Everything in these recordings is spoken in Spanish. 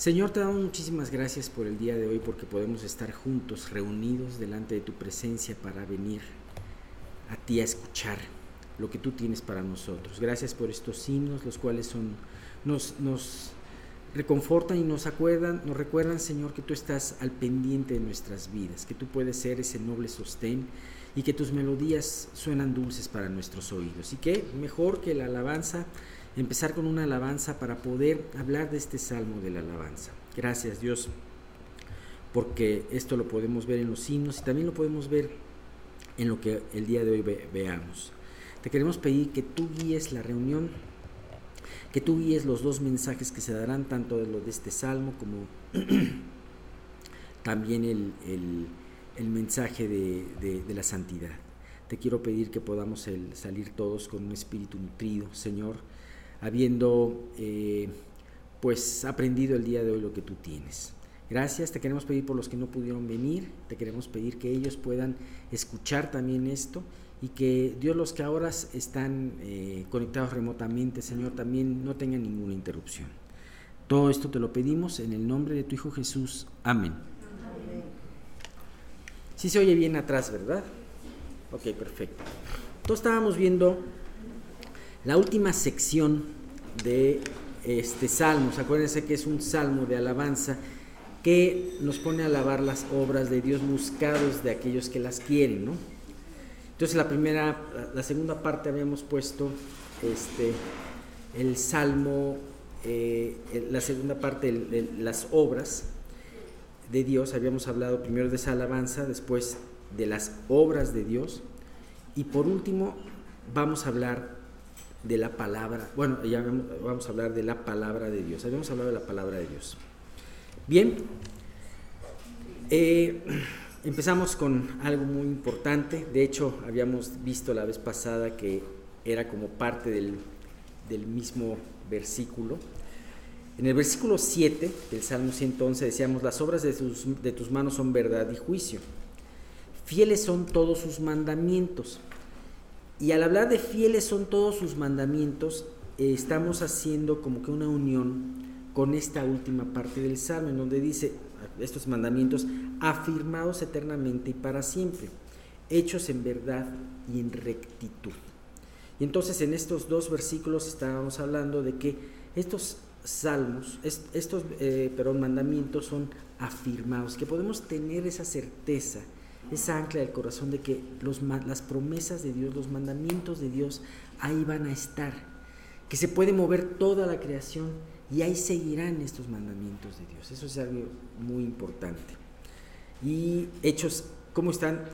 Señor, te damos muchísimas gracias por el día de hoy, porque podemos estar juntos, reunidos delante de tu presencia para venir a ti a escuchar lo que tú tienes para nosotros. Gracias por estos himnos, los cuales son, nos, nos reconfortan y nos acuerdan, nos recuerdan, Señor, que tú estás al pendiente de nuestras vidas, que tú puedes ser ese noble sostén y que tus melodías suenan dulces para nuestros oídos. Y que mejor que la alabanza empezar con una alabanza para poder hablar de este salmo de la alabanza. Gracias Dios, porque esto lo podemos ver en los himnos y también lo podemos ver en lo que el día de hoy veamos. Te queremos pedir que tú guíes la reunión, que tú guíes los dos mensajes que se darán, tanto de lo de este salmo como también el, mensaje de, la santidad. Te quiero pedir que podamos salir todos con un espíritu nutrido, Señor, habiendo eh, pues aprendido el día de hoy lo que tú tienes. Gracias, te queremos pedir por los que no pudieron venir, te queremos pedir que ellos puedan escuchar también esto y que Dios los que ahora están eh, conectados remotamente, Señor, también no tengan ninguna interrupción. Todo esto te lo pedimos en el nombre de tu Hijo Jesús. Amén. Se oye bien atrás, ¿verdad? Ok, perfecto. Entonces estábamos viendo la última sección de este salmo, acuérdense que es un salmo de alabanza que nos pone a alabar las obras de Dios buscados de aquellos que las quieren, ¿no? Entonces la primera, la segunda parte habíamos puesto este, el salmo, eh, la segunda parte de las obras de Dios, habíamos hablado primero de esa alabanza, después de las obras de Dios. Y por último vamos a hablar de la palabra, bueno, ya vamos a hablar de la palabra de Dios, habíamos hablado de la palabra de Dios. Bien, eh, empezamos con algo muy importante, de hecho habíamos visto la vez pasada que era como parte del, del mismo versículo. En el versículo 7 del Salmo 111 decíamos, las obras de tus, de tus manos son verdad y juicio. Fieles son todos sus mandamientos. Y al hablar de fieles son todos sus mandamientos, estamos haciendo como que una unión con esta última parte del Salmo, en donde dice estos mandamientos afirmados eternamente y para siempre, hechos en verdad y en rectitud. Y entonces en estos dos versículos estábamos hablando de que estos salmos, estos eh, mandamientos son afirmados, que podemos tener esa certeza esa ancla del corazón de que los, las promesas de Dios, los mandamientos de Dios, ahí van a estar, que se puede mover toda la creación y ahí seguirán estos mandamientos de Dios. Eso es algo muy importante. Y hechos, ¿cómo están?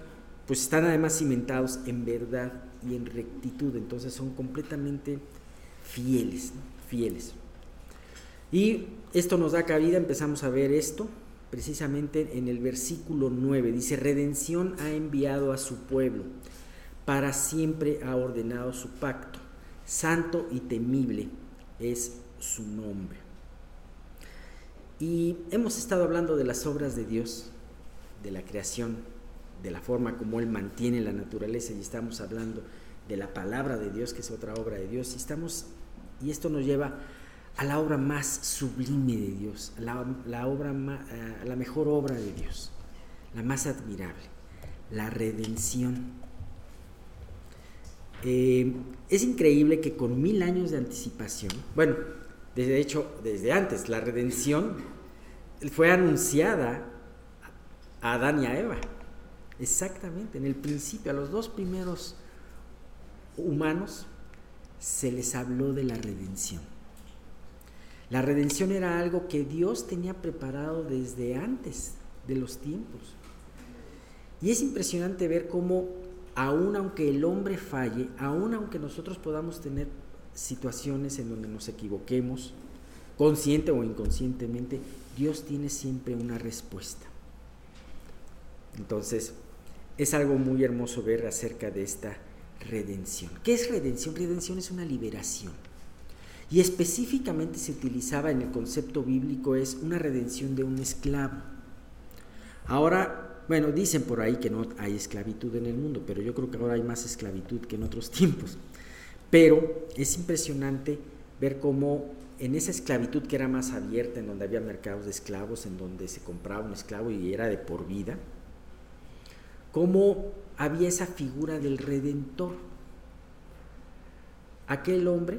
Pues están además cimentados en verdad y en rectitud, entonces son completamente fieles, fieles. Y esto nos da cabida, empezamos a ver esto, precisamente en el versículo 9. Dice, redención ha enviado a su pueblo, para siempre ha ordenado su pacto, santo y temible es su nombre. Y hemos estado hablando de las obras de Dios, de la creación, de la forma como Él mantiene la naturaleza y estamos hablando de la palabra de Dios, que es otra obra de Dios, y estamos, y esto nos lleva a la obra más sublime de Dios, la, la obra eh, la mejor obra de Dios, la más admirable, la redención. Eh, es increíble que con mil años de anticipación, bueno, de hecho, desde antes, la redención fue anunciada a Adán y a Eva. Exactamente, en el principio, a los dos primeros humanos se les habló de la redención. La redención era algo que Dios tenía preparado desde antes de los tiempos. Y es impresionante ver cómo, aun aunque el hombre falle, aun aunque nosotros podamos tener situaciones en donde nos equivoquemos, consciente o inconscientemente, Dios tiene siempre una respuesta. Entonces, es algo muy hermoso ver acerca de esta redención. ¿Qué es redención? Redención es una liberación y específicamente se utilizaba en el concepto bíblico es una redención de un esclavo. Ahora, bueno, dicen por ahí que no hay esclavitud en el mundo, pero yo creo que ahora hay más esclavitud que en otros tiempos. Pero es impresionante ver cómo en esa esclavitud que era más abierta, en donde había mercados de esclavos, en donde se compraba un esclavo y era de por vida, cómo había esa figura del redentor. Aquel hombre,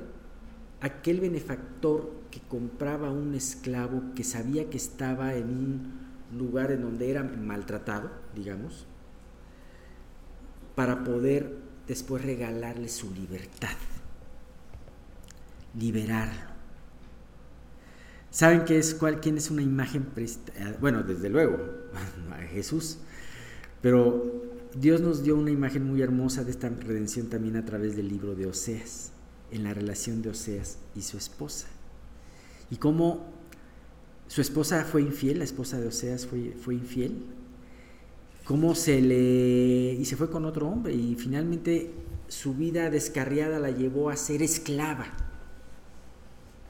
aquel benefactor que compraba un esclavo que sabía que estaba en un lugar en donde era maltratado, digamos, para poder después regalarle su libertad, liberarlo. ¿Saben qué es cuál, quién es una imagen? Eh, bueno, desde luego, a Jesús. Pero Dios nos dio una imagen muy hermosa de esta redención también a través del libro de Oseas, en la relación de Oseas y su esposa. Y cómo su esposa fue infiel, la esposa de Oseas fue, fue infiel, cómo se le... y se fue con otro hombre y finalmente su vida descarriada la llevó a ser esclava,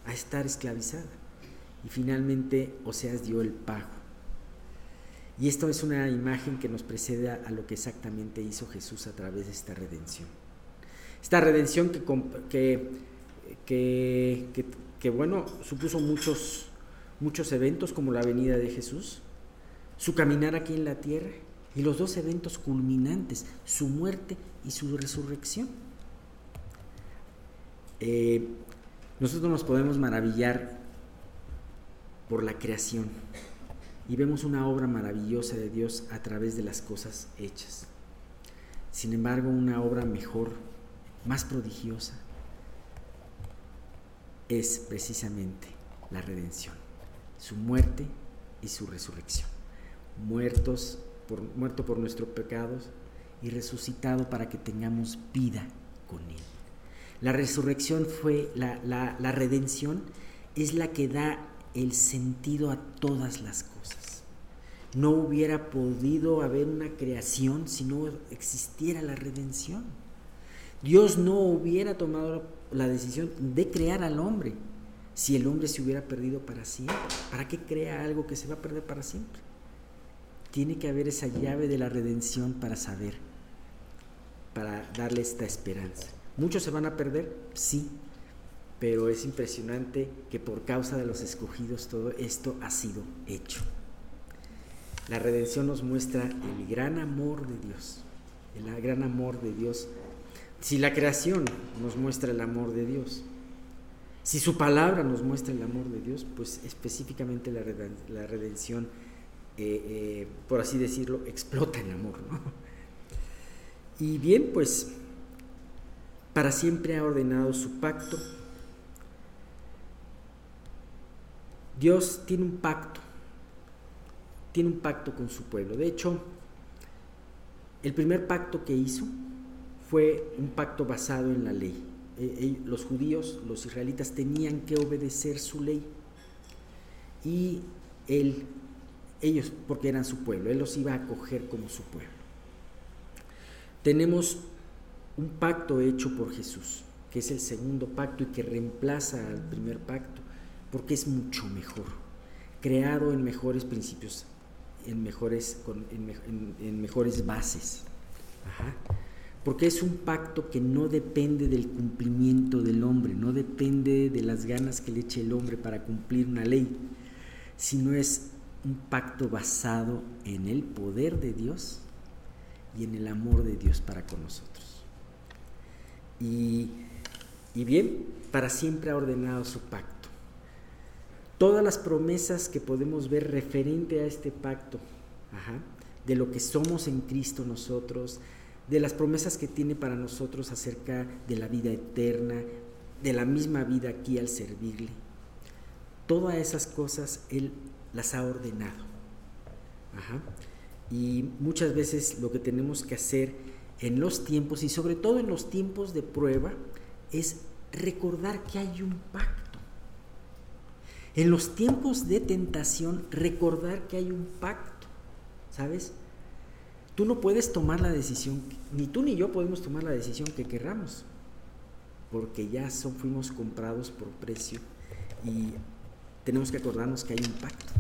a estar esclavizada. Y finalmente Oseas dio el pago. Y esto es una imagen que nos precede a, lo que exactamente hizo Jesús a través de esta redención. Esta redención que, que, que, bueno, supuso muchos, muchos eventos como la venida de Jesús, su caminar aquí en la tierra y los dos eventos culminantes, su muerte y su resurrección. Eh, nosotros nos podemos maravillar por la creación y vemos una obra maravillosa de Dios a través de las cosas hechas. Sin embargo, una obra mejor, más prodigiosa, es precisamente la redención, su muerte y su resurrección. Muertos por, muerto por nuestros pecados y resucitado para que tengamos vida con Él. La resurrección fue, la, la redención es la que da el sentido a todas las cosas. No hubiera podido haber una creación si no existiera la redención. Dios no hubiera tomado la decisión de crear al hombre si el hombre se hubiera perdido para siempre. ¿Para qué crea algo que se va a perder para siempre? Tiene que haber esa llave de la redención para saber, para darle esta esperanza. Muchos se van a perder, sí, pero es impresionante que por causa de los escogidos todo esto ha sido hecho. La redención nos muestra el gran amor de Dios, el gran amor de Dios. Si la creación nos muestra el amor de Dios, si su palabra nos muestra el amor de Dios, pues específicamente la, redención, eh, eh, por así decirlo, explota en amor. Y bien, pues para siempre ha ordenado su pacto Dios tiene un pacto, tiene un pacto con su pueblo. De hecho, el primer pacto que hizo fue un pacto basado en la ley. E, e, los judíos, los israelitas tenían que obedecer su ley. Y él, ellos, porque eran su pueblo, él los iba a acoger como su pueblo. Tenemos un pacto hecho por Jesús, que es el segundo pacto y que reemplaza al primer pacto porque es mucho mejor, creado en mejores principios, en mejores, en, mejores bases. Porque es un pacto que no depende del cumplimiento del hombre, no depende de las ganas que le eche el hombre para cumplir una ley, sino es un pacto basado en el poder de Dios y en el amor de Dios para con nosotros. Y, y bien, para siempre ha ordenado su pacto todas las promesas que podemos ver referente a este pacto, de lo que somos en Cristo nosotros, de las promesas que tiene para nosotros acerca de la vida eterna, de la misma vida aquí al servirle. Todas esas cosas Él las ha ordenado. Y muchas veces lo que tenemos que hacer en los tiempos, y sobre todo en los tiempos de prueba, es recordar que hay un pacto en los tiempos de tentación, recordar que hay un pacto, ¿sabes? Tú no puedes tomar la decisión, ni tú ni yo podemos tomar la decisión que querramos, porque ya son, fuimos comprados por precio y tenemos que acordarnos que hay un pacto.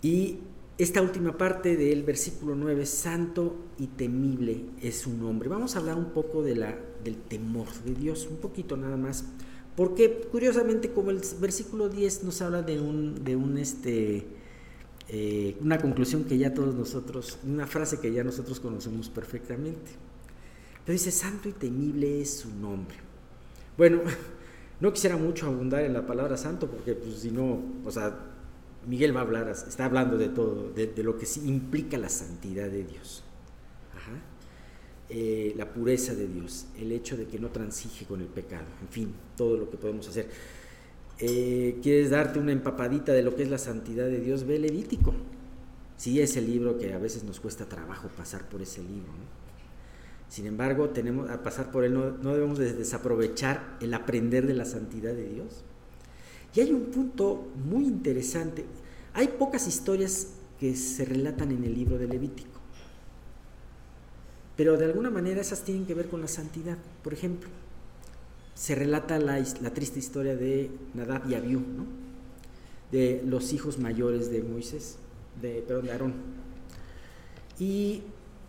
Y esta última parte del versículo 9, santo y temible es su nombre. Vamos a hablar un poco de la, del temor de Dios, un poquito nada más, porque curiosamente como el versículo 10 nos habla de un, de un este, eh, una conclusión que ya todos nosotros, una frase que ya nosotros conocemos perfectamente. Pero dice, santo y temible es su nombre. Bueno, no quisiera mucho abundar en la palabra santo, porque pues si no, o sea, Miguel va a hablar, está hablando de todo, de, lo que sí implica la santidad de Dios. Eh, la pureza de Dios, el hecho de que no transige con el pecado, en fin, todo lo que podemos hacer. Eh, ¿Quieres darte una empapadita de lo que es la santidad de Dios? Ve Levítico. Sí, es el libro que a veces nos cuesta trabajo pasar por ese libro. Sin embargo, tenemos a pasar por él, no, no debemos desaprovechar el aprender de la santidad de Dios y hay un punto muy interesante. Hay pocas historias que se relatan en el libro de Levítico, pero de alguna manera esas tienen que ver con la santidad. Por ejemplo, se relata la, triste historia de Nadab y Abiú, de los hijos mayores de Moisés, de, perdón, de Aarón. Y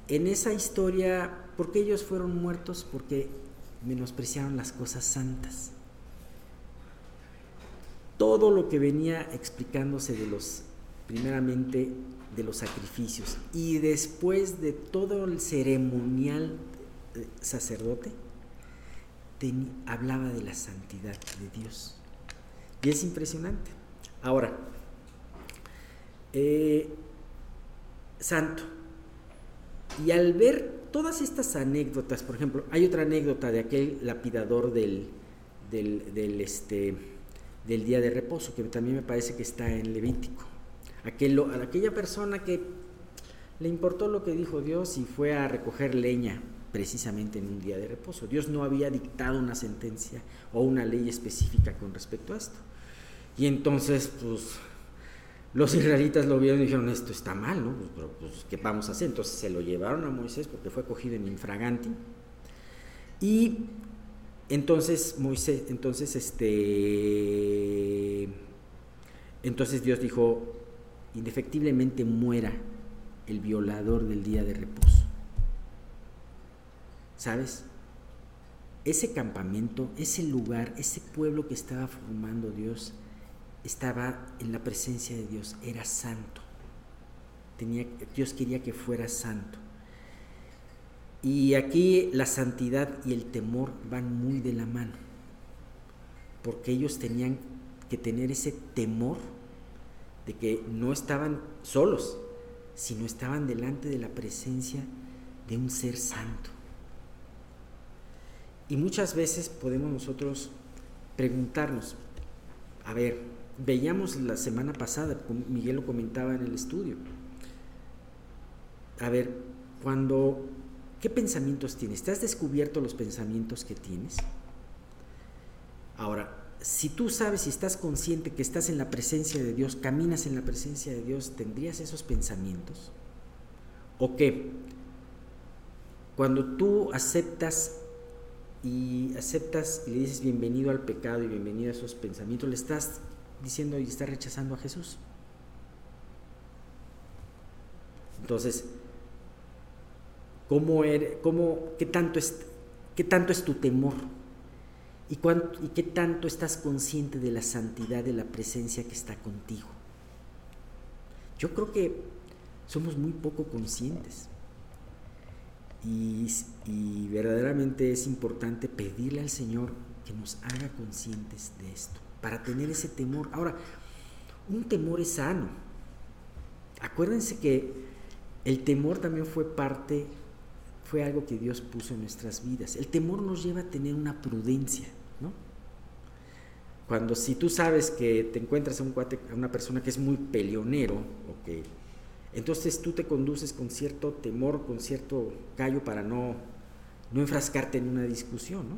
en esa historia, ¿por qué ellos fueron muertos? Porque menospreciaron las cosas santas todo lo que venía explicándose de los, primeramente, de los sacrificios y después de todo el ceremonial sacerdote, hablaba de la santidad de Dios. Y es impresionante. Ahora, eh, santo. Y al ver todas estas anécdotas, por ejemplo, hay otra anécdota de aquel lapidador del, del, del este, del día de reposo, que también me parece que está en Levítico. Aquel, aquella persona que le importó lo que dijo Dios y fue a recoger leña precisamente en un día de reposo. Dios no había dictado una sentencia o una ley específica con respecto a esto. Y entonces, pues, los israelitas lo vieron y dijeron, esto está mal, ¿no? Pues, pero, pues, ¿qué vamos a hacer? Entonces se lo llevaron a Moisés porque fue cogido en infraganti. Y entonces Moisés, entonces este, entonces Dios dijo, indefectiblemente muera el violador del día de reposo. ¿Sabes? Ese campamento, ese lugar, ese pueblo que estaba formando Dios, estaba en la presencia de Dios, era santo. Dios quería que fuera santo. Y aquí la santidad y el temor van muy de la mano, porque ellos tenían que tener ese temor de que no estaban solos, sino estaban delante de la presencia de un ser santo. Y muchas veces podemos nosotros preguntarnos, a ver, veíamos la semana pasada, Miguel lo comentaba en el estudio, a ver, cuando ¿Qué pensamientos tienes? ¿Te has descubierto los pensamientos que tienes? Ahora, si tú sabes y estás consciente que estás en la presencia de Dios, caminas en la presencia de Dios, ¿tendrías esos pensamientos? ¿O qué? Cuando tú aceptas y aceptas y le dices bienvenido al pecado y bienvenido a esos pensamientos, le estás diciendo y estás rechazando a Jesús. Entonces, cómo eres, cómo, qué, tanto es, qué tanto es tu temor y, y qué tanto estás consciente de la santidad de la presencia que está contigo. Yo creo que somos muy poco conscientes y, verdaderamente es importante pedirle al Señor que nos haga conscientes de esto, para tener ese temor. Ahora, un temor es sano. Acuérdense que el temor también fue parte fue algo que Dios puso en nuestras vidas. El temor nos lleva a tener una prudencia, ¿no? Cuando si tú sabes que te encuentras a, un cuate, a una persona que es muy peleonero, okay, entonces tú te conduces con cierto temor, con cierto callo para no, no enfrascarte en una discusión, ¿no?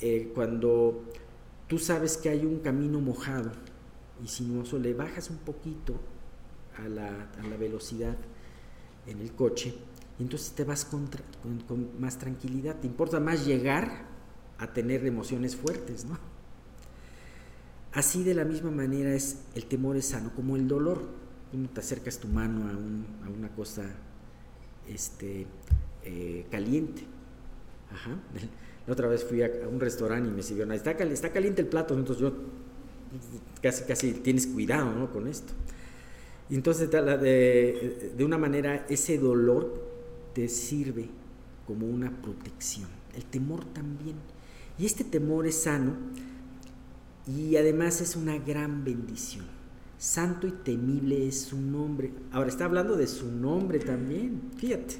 Eh, cuando tú sabes que hay un camino mojado y sinuoso, le bajas un poquito a la, a la velocidad en el coche entonces te vas con, más tranquilidad, te importa más llegar a tener emociones fuertes, ¿no? Así de la misma manera es el temor es sano, como el dolor. Tú te acercas tu mano a, una cosa este, eh, caliente. Ajá. La otra vez fui a, un restaurante y me sirvieron, está, está caliente el plato, entonces yo casi, casi tienes cuidado con esto. Y entonces de una manera ese dolor te sirve como una protección. El temor también. Y este temor es sano y además es una gran bendición. Santo y temible es su nombre. Ahora está hablando de su nombre también. Fíjate.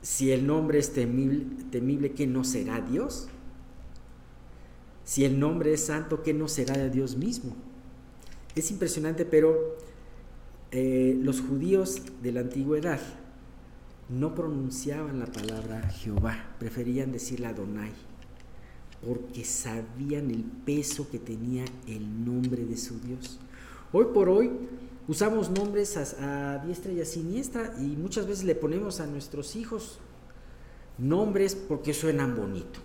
Si el nombre es temible, temible ¿qué no será Dios? Si el nombre es santo, ¿qué no será de Dios mismo? Es impresionante, pero eh, los judíos de la antigüedad no pronunciaban la palabra Jehová, preferían decirla Adonai porque sabían el peso que tenía el nombre de su Dios. Hoy por hoy usamos nombres a, diestra y a siniestra y muchas veces le ponemos a nuestros hijos nombres porque suenan bonito.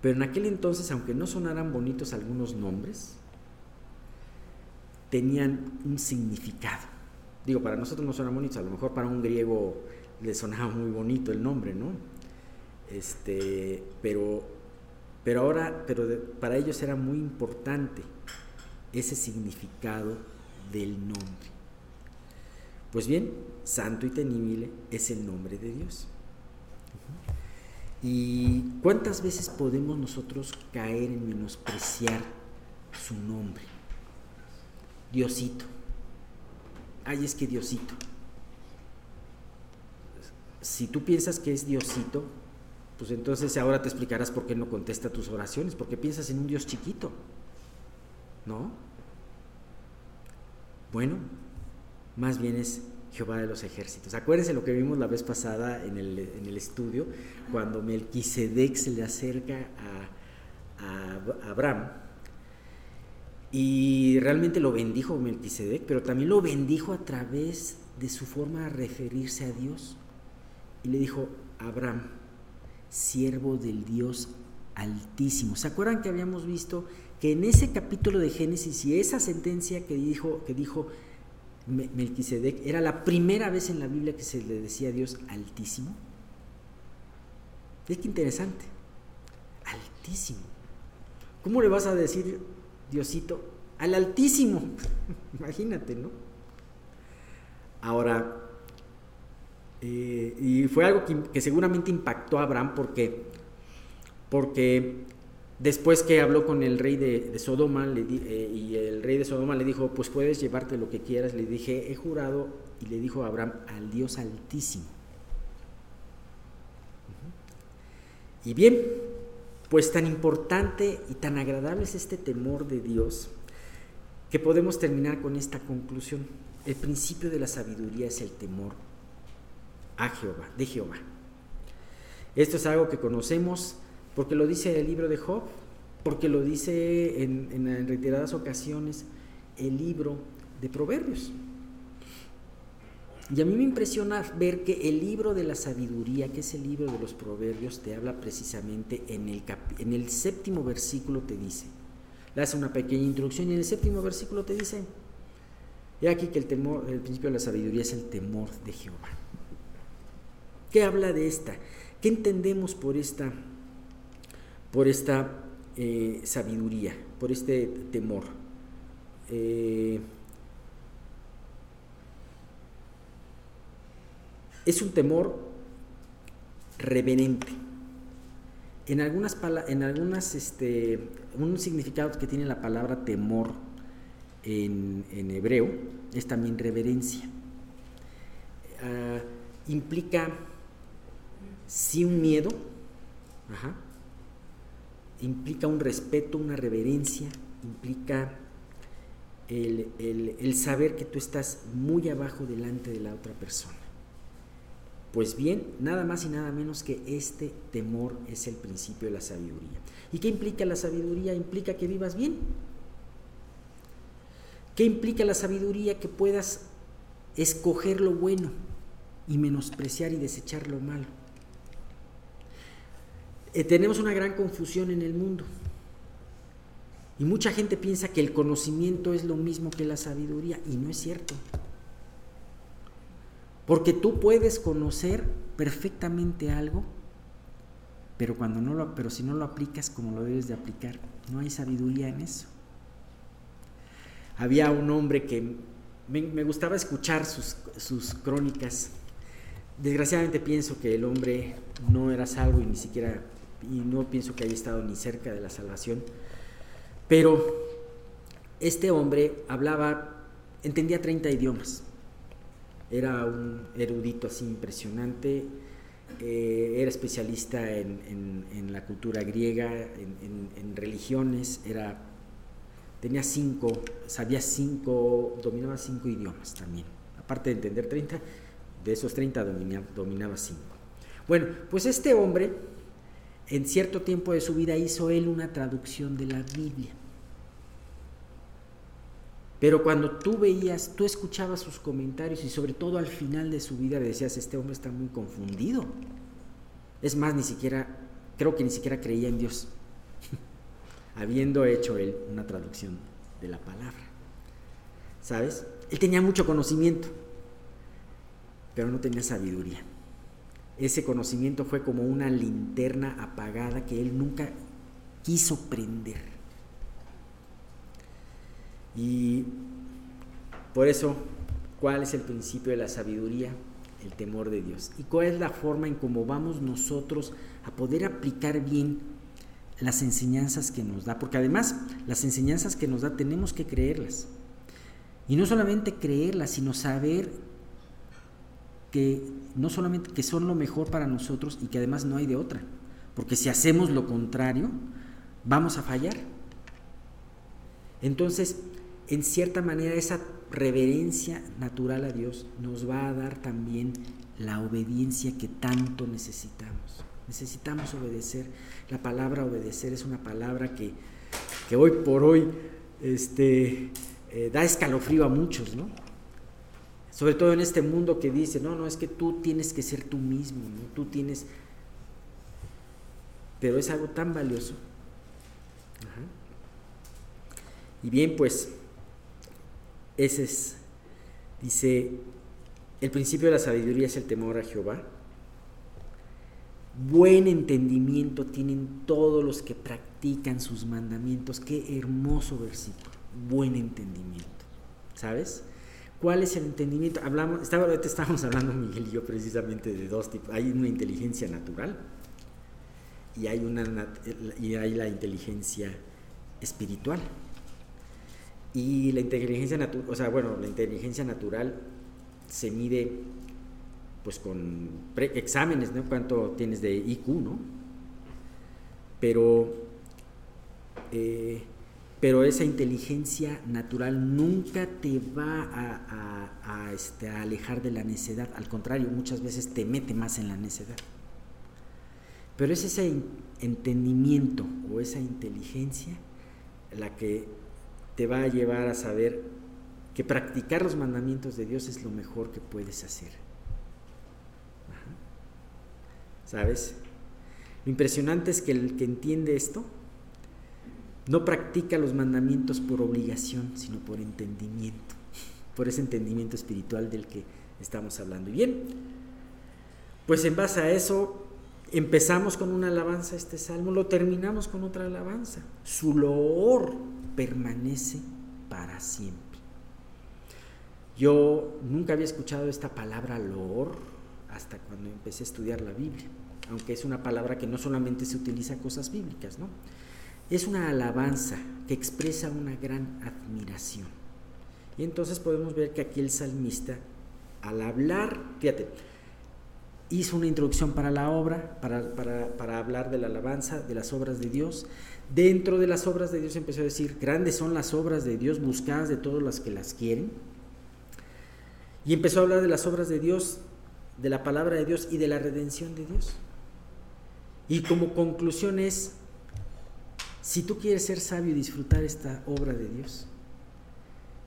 Pero en aquel entonces, aunque no sonaran bonitos algunos nombres, tenían un significado. Digo, para nosotros no suenan bonitos, a lo mejor para un griego le sonaba muy bonito el nombre, ¿no? Este, pero, pero ahora, pero para ellos era muy importante ese significado del nombre. Pues bien, santo y temible es el nombre de Dios. ¿Y cuántas veces podemos nosotros caer en menospreciar su nombre? Diosito. Ay, es que Diosito. Si tú piensas que es Diosito, pues entonces ahora te explicarás por qué no contesta tus oraciones, porque piensas en un Dios chiquito, ¿no? Bueno, más bien es Jehová de los ejércitos. Acuérdense lo que vimos la vez pasada en el, estudio, cuando Melquisedec se le acerca a, a Abraham y realmente lo bendijo Melquisedec, pero también lo bendijo a través de su forma de referirse a Dios. Y le dijo, Abraham, siervo del Dios Altísimo. ¿Se acuerdan que habíamos visto que en ese capítulo de Génesis y esa sentencia que dijo, que dijo Melquisedec era la primera vez en la Biblia que se le decía Dios Altísimo? Es que interesante. Altísimo. ¿Cómo le vas a decir, Diosito, al Altísimo? Imagínate, ¿no? Ahora, eh, y fue algo que, seguramente impactó a Abraham porque, porque después que habló con el rey de, Sodoma le eh, y el rey de Sodoma le dijo, pues puedes llevarte lo que quieras, le dije, he jurado, y le dijo Abraham, al Dios altísimo. Y bien, pues tan importante y tan agradable es este temor de Dios que podemos terminar con esta conclusión. El principio de la sabiduría es el temor a Jehová, de Jehová. Esto es algo que conocemos porque lo dice el libro de Job, porque lo dice en, reiteradas ocasiones el libro de Proverbios. Y a mí me impresiona ver que el libro de la sabiduría, que es el libro de los proverbios, te habla precisamente en el, en el séptimo versículo te dice, le hace una pequeña introducción y en el séptimo versículo te dice, he aquí que el temor, el principio de la sabiduría es el temor de Jehová. ¿Qué habla de esta? ¿Qué entendemos por esta, por esta eh, sabiduría, por este temor? Eh, es un temor reverente. En algunas, en algunas este, un significado que tiene la palabra temor en, hebreo es también reverencia. Ah, implica sí un miedo, implica un respeto, una reverencia, implica el, saber que tú estás muy abajo delante de la otra persona. Pues bien, nada más y nada menos que este temor es el principio de la sabiduría. ¿Y qué implica la sabiduría? Implica que vivas bien. ¿Qué implica la sabiduría? Que puedas escoger lo bueno y menospreciar y desechar lo malo. Eh, tenemos una gran confusión en el mundo. Y mucha gente piensa que el conocimiento es lo mismo que la sabiduría y no es cierto. Porque tú puedes conocer perfectamente algo, pero cuando no lo pero si no lo aplicas como lo debes de aplicar, no hay sabiduría en eso. Había un hombre que me, gustaba escuchar sus, sus crónicas. Desgraciadamente pienso que el hombre no era salvo y ni siquiera y no pienso que haya estado ni cerca de la salvación. Pero este hombre hablaba, entendía 30 idiomas. Era un erudito así impresionante. Eh, era especialista en, la cultura griega, en, religiones. Era, tenía cinco, sabía cinco, dominaba cinco idiomas también. Aparte de entender 30, de esos 30 dominaba, dominaba cinco. Bueno, pues este hombre en cierto tiempo de su vida hizo él una traducción de la Biblia. Pero cuando tú veías, tú escuchabas sus comentarios y sobre todo al final de su vida decías, este hombre está muy confundido. Es más, ni siquiera, creo que ni siquiera creía en Dios, habiendo hecho él una traducción de la palabra. ¿Sabes? Él tenía mucho conocimiento, pero no tenía sabiduría. Ese conocimiento fue como una linterna apagada que él nunca quiso prender. Y por eso, ¿cuál es el principio de la sabiduría? El temor de Dios. ¿Y cuál es la forma en cómo vamos nosotros a poder aplicar bien las enseñanzas que nos da? Porque además, las enseñanzas que nos da tenemos que creerlas. Y no solamente creerlas, sino saber que no solamente que son lo mejor para nosotros y que además no hay de otra, porque si hacemos lo contrario, vamos a fallar. Entonces, en cierta manera, esa reverencia natural a Dios nos va a dar también la obediencia que tanto necesitamos. Necesitamos obedecer. La palabra obedecer es una palabra que, hoy por hoy este, eh, da escalofrío a muchos, ¿no? Sobre todo en este mundo que dice, no, no, es que tú tienes que ser tú mismo. Tú tienes... Pero es algo tan valioso. Y bien, pues, ese es, dice, el principio de la sabiduría es el temor a Jehová. Buen entendimiento tienen todos los que practican sus mandamientos. Qué hermoso versículo. Buen entendimiento. ¿Sabes? ¿Cuál es el entendimiento? Hablamos, estaba, estábamos hablando Miguel y yo precisamente de dos tipos. Hay una inteligencia natural y hay, una, y hay la inteligencia espiritual. Y la inteligencia natural, o sea, bueno, la inteligencia natural se mide pues con exámenes, ¿no? Cuánto tienes de IQ, ¿no? Pero eh, pero esa inteligencia natural nunca te va a, este, a, alejar de la necedad, al contrario, muchas veces te mete más en la necedad. Pero es ese entendimiento o esa inteligencia la que te va a llevar a saber que practicar los mandamientos de Dios es lo mejor que puedes hacer. ¿Sabes? Lo impresionante es que el que entiende esto, no practica los mandamientos por obligación, sino por entendimiento, por ese entendimiento espiritual del que estamos hablando. Y bien, pues en base a eso empezamos con una alabanza este salmo, lo terminamos con otra alabanza. Su loor permanece para siempre. Yo nunca había escuchado esta palabra loor hasta cuando empecé a estudiar la Biblia, aunque es una palabra que no solamente se utiliza cosas bíblicas, ¿no? Es una alabanza que expresa una gran admiración. Y entonces podemos ver que aquí el salmista, al hablar, fíjate, hizo una introducción para la obra, para, hablar de la alabanza, de las obras de Dios. Dentro de las obras de Dios empezó a decir, grandes son las obras de Dios, buscadas de todos los que las quieren. Y empezó a hablar de las obras de Dios, de la palabra de Dios y de la redención de Dios. Y como conclusión es, si tú quieres ser sabio y disfrutar esta obra de Dios,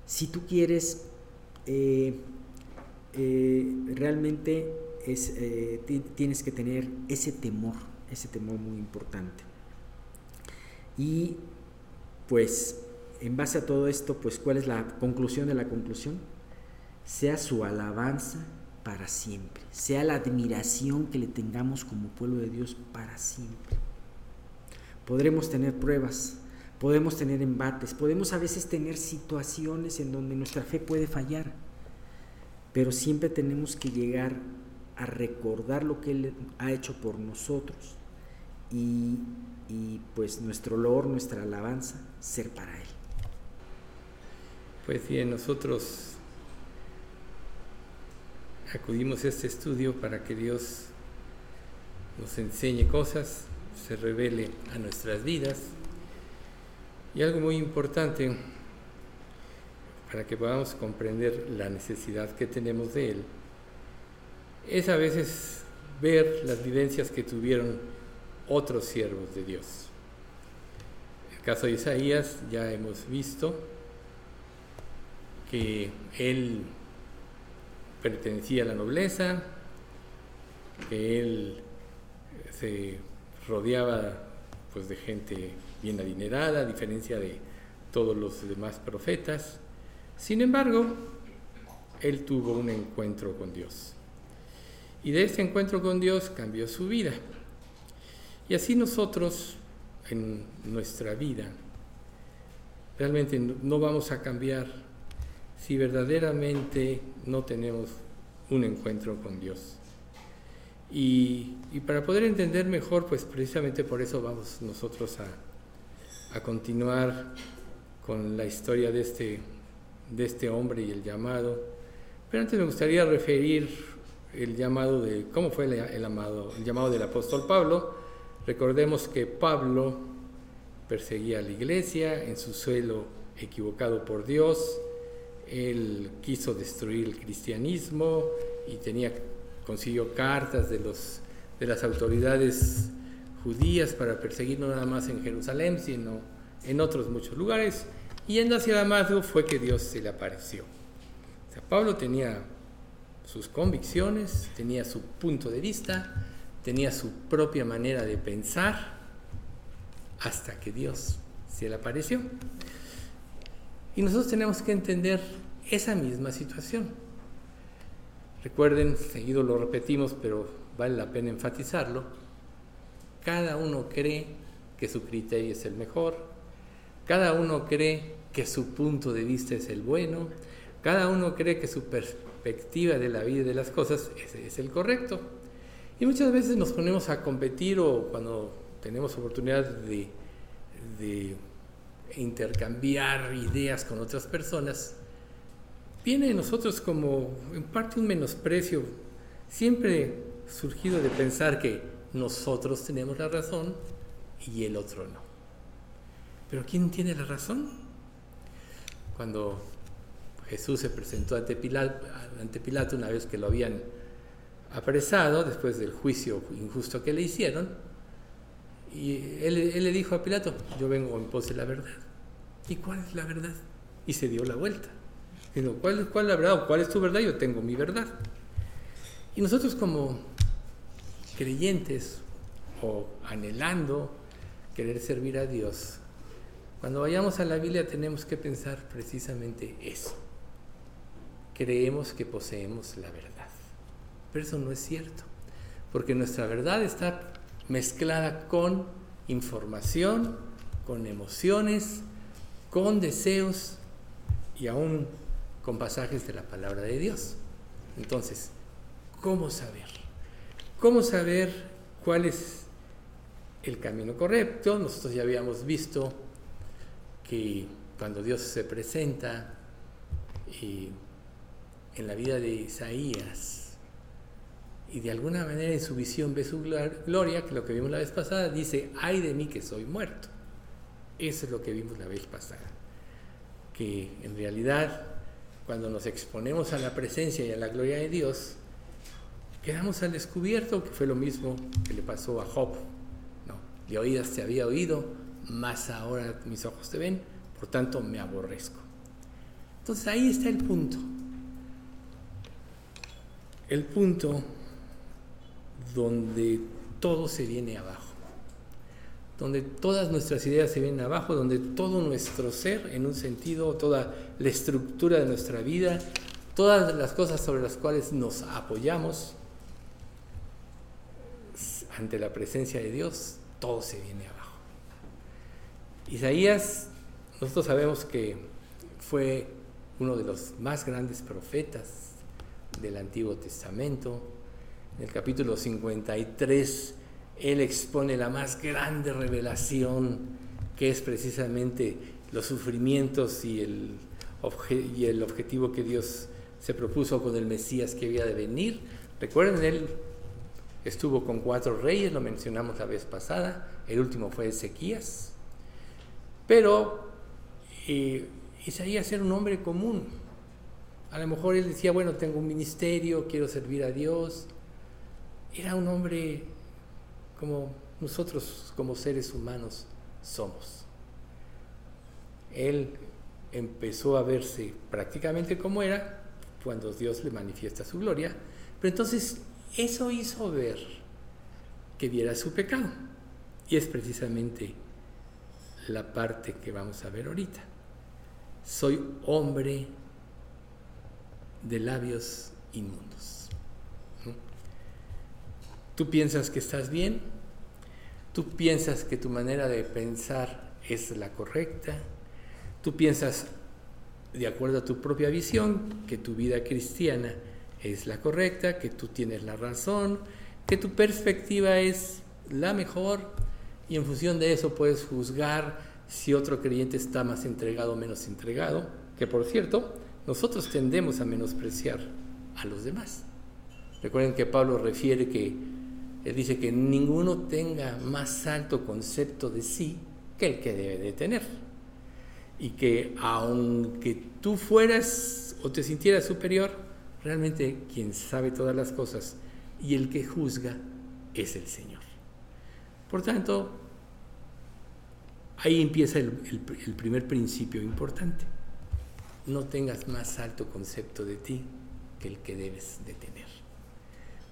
si tú quieres eh, eh, realmente eh, tienes que tener ese temor, ese temor muy importante. Y pues en base a todo esto, pues cuál es la conclusión de la conclusión? Sea su alabanza para siempre, sea la admiración que le tengamos como pueblo de Dios para siempre. Podremos tener pruebas, podemos tener embates, podemos a veces tener situaciones en donde nuestra fe puede fallar, pero siempre tenemos que llegar a recordar lo que Él ha hecho por nosotros y, y pues nuestro olor, nuestra alabanza, ser para Él. Pues bien, nosotros acudimos a este estudio para que Dios nos enseñe cosas, se revele a nuestras vidas. Y algo muy importante para que podamos comprender la necesidad que tenemos de Él, es a veces ver las vivencias que tuvieron otros siervos de Dios. El caso de Isaías ya hemos visto que él pertenecía a la nobleza, que él se rodeaba pues de gente bien adinerada, a diferencia de todos los demás profetas. Sin embargo, él tuvo un encuentro con Dios. Y de ese encuentro con Dios cambió su vida. Y así nosotros en nuestra vida realmente no vamos a cambiar si verdaderamente no tenemos un encuentro con Dios. Y, para poder entender mejor, pues precisamente por eso vamos nosotros a, a continuar con la historia de este, de este hombre y el llamado. Pero antes me gustaría referir el llamado de, ¿cómo fue el, amado, el llamado del apóstol Pablo? Recordemos que Pablo perseguía a la iglesia en su suelo equivocado por Dios, él quiso destruir el cristianismo y tenía, consiguió cartas de, los, de las autoridades judías para perseguir no nada más en Jerusalén, sino en otros muchos lugares. Y yendo hacia Damasco fue que Dios se le apareció. O sea, Pablo tenía sus convicciones, tenía su punto de vista, tenía su propia manera de pensar, hasta que Dios se le apareció. Y nosotros tenemos que entender esa misma situación. Recuerden, seguido lo repetimos, pero vale la pena enfatizarlo, cada uno cree que su criterio es el mejor, cada uno cree que su punto de vista es el bueno, cada uno cree que su perspectiva de la vida y de las cosas es, el correcto. Y muchas veces nos ponemos a competir o cuando tenemos oportunidad de intercambiar ideas con otras personas, viene de nosotros como en parte un menosprecio, siempre surgido de pensar que nosotros tenemos la razón y el otro no. Pero ¿quién tiene la razón? Cuando Jesús se presentó ante Pilato, una vez que lo habían apresado después del juicio injusto que le hicieron, y él, le dijo a Pilato, yo vengo en pos de la verdad. ¿Y cuál es la verdad? Y se dio la vuelta. Dijo, ¿cuál, ¿cuál es la verdad? ¿Cuál es tu verdad? Yo tengo mi verdad. Y nosotros como creyentes o anhelando querer servir a Dios, cuando vayamos a la Biblia tenemos que pensar precisamente eso. Creemos que poseemos la verdad. Pero eso no es cierto, porque nuestra verdad está mezclada con información, con emociones, con deseos y aún con pasajes de la palabra de Dios. Entonces, ¿cómo saber? ¿Cómo saber cuál es el camino correcto? Nosotros ya habíamos visto que cuando Dios se presenta eh, en la vida de Isaías, y de alguna manera en su visión ve su gloria, que lo que vimos la vez pasada, dice, ay de mí que soy muerto. Eso es lo que vimos la vez pasada. Que en realidad, cuando nos exponemos a la presencia y a la gloria de Dios, quedamos al descubierto, que fue lo mismo que le pasó a Job. No, de oídas te había oído, más ahora mis ojos te ven, por tanto me aborrezco. Entonces ahí está el punto. El punto donde todo se viene abajo. Donde todas nuestras ideas se vienen abajo, donde todo nuestro ser, en un sentido, toda la estructura de nuestra vida, todas las cosas sobre las cuales nos apoyamos ante la presencia de Dios, todo se viene abajo. Isaías, nosotros sabemos que fue uno de los más grandes profetas del Antiguo Testamento. En el capítulo 53 él expone la más grande revelación, que es precisamente los sufrimientos y el, objetivo que Dios se propuso con el Mesías que había de venir. Recuerden, él estuvo con cuatro reyes, lo mencionamos la vez pasada, el último fue Ezequías, pero eh, Isaías era un hombre común. A lo mejor él decía, bueno, tengo un ministerio, quiero servir a Dios. Era un hombre como nosotros como seres humanos somos. Él empezó a verse prácticamente como era cuando Dios le manifiesta su gloria, pero entonces eso hizo ver que viera su pecado. Y es precisamente la parte que vamos a ver ahorita. Soy hombre de labios inmundos. Tú piensas que estás bien, tú piensas que tu manera de pensar es la correcta, tú piensas de acuerdo a tu propia visión que tu vida cristiana es la correcta, que tú tienes la razón, que tu perspectiva es la mejor y en función de eso puedes juzgar si otro creyente está más entregado o menos entregado, que por cierto, nosotros tendemos a menospreciar a los demás. Recuerden que Pablo refiere que él dice que ninguno tenga más alto concepto de sí que el que debe de tener. Y que aunque tú fueras o te sintieras superior, realmente quien sabe todas las cosas y el que juzga es el Señor. Por tanto, ahí empieza el, el primer principio importante. No tengas más alto concepto de ti que el que debes de tener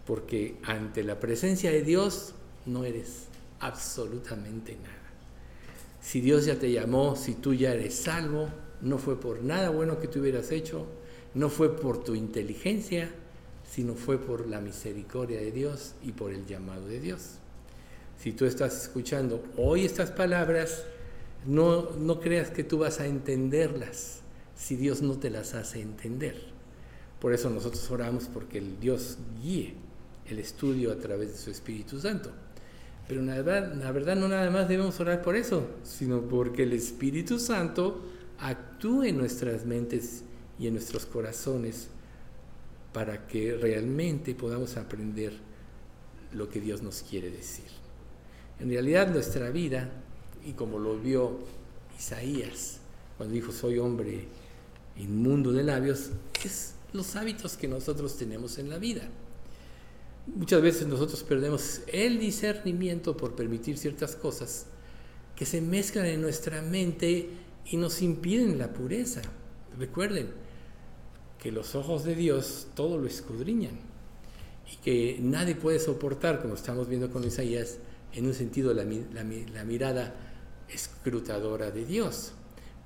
porque ante la presencia de Dios no eres absolutamente nada. Si Dios ya te llamó, si tú ya eres salvo, no fue por nada bueno que tú hubieras hecho, no fue por tu inteligencia, sino fue por la misericordia de Dios y por el llamado de Dios. Si tú estás escuchando hoy estas palabras, no, no creas que tú vas a entenderlas si Dios no te las hace entender. Por eso nosotros oramos porque el Dios guíe el estudio a través de su Espíritu Santo. Pero la verdad, la verdad no nada más debemos orar por eso, sino porque el Espíritu Santo actúe en nuestras mentes y en nuestros corazones para que realmente podamos aprender lo que Dios nos quiere decir. En realidad nuestra vida, y como lo vio Isaías cuando dijo soy hombre inmundo de labios, es los hábitos que nosotros tenemos en la vida. Muchas veces nosotros perdemos el discernimiento por permitir ciertas cosas que se mezclan en nuestra mente y nos impiden la pureza. Recuerden que los ojos de Dios todo lo escudriñan y que nadie puede soportar, como estamos viendo con Isaías, en un sentido la, mirada escrutadora de Dios.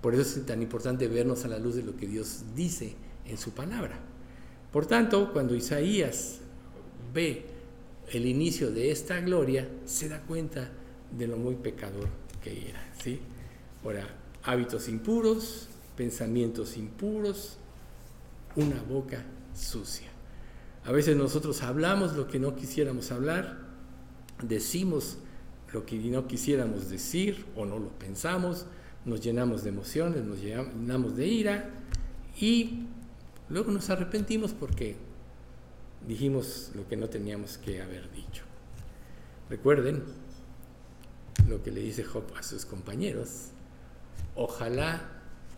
Por eso es tan importante vernos a la luz de lo que Dios dice en su palabra. Por tanto, cuando Isaías ve el inicio de esta gloria, se da cuenta de lo muy pecador que era. ¿sí? Ahora, hábitos impuros, pensamientos impuros, una boca sucia. A veces nosotros hablamos lo que no quisiéramos hablar, decimos lo que no quisiéramos decir o no lo pensamos, nos llenamos de emociones, nos llenamos de ira y luego nos arrepentimos porque dijimos lo que no teníamos que haber dicho. Recuerden lo que le dice Job a sus compañeros, ojalá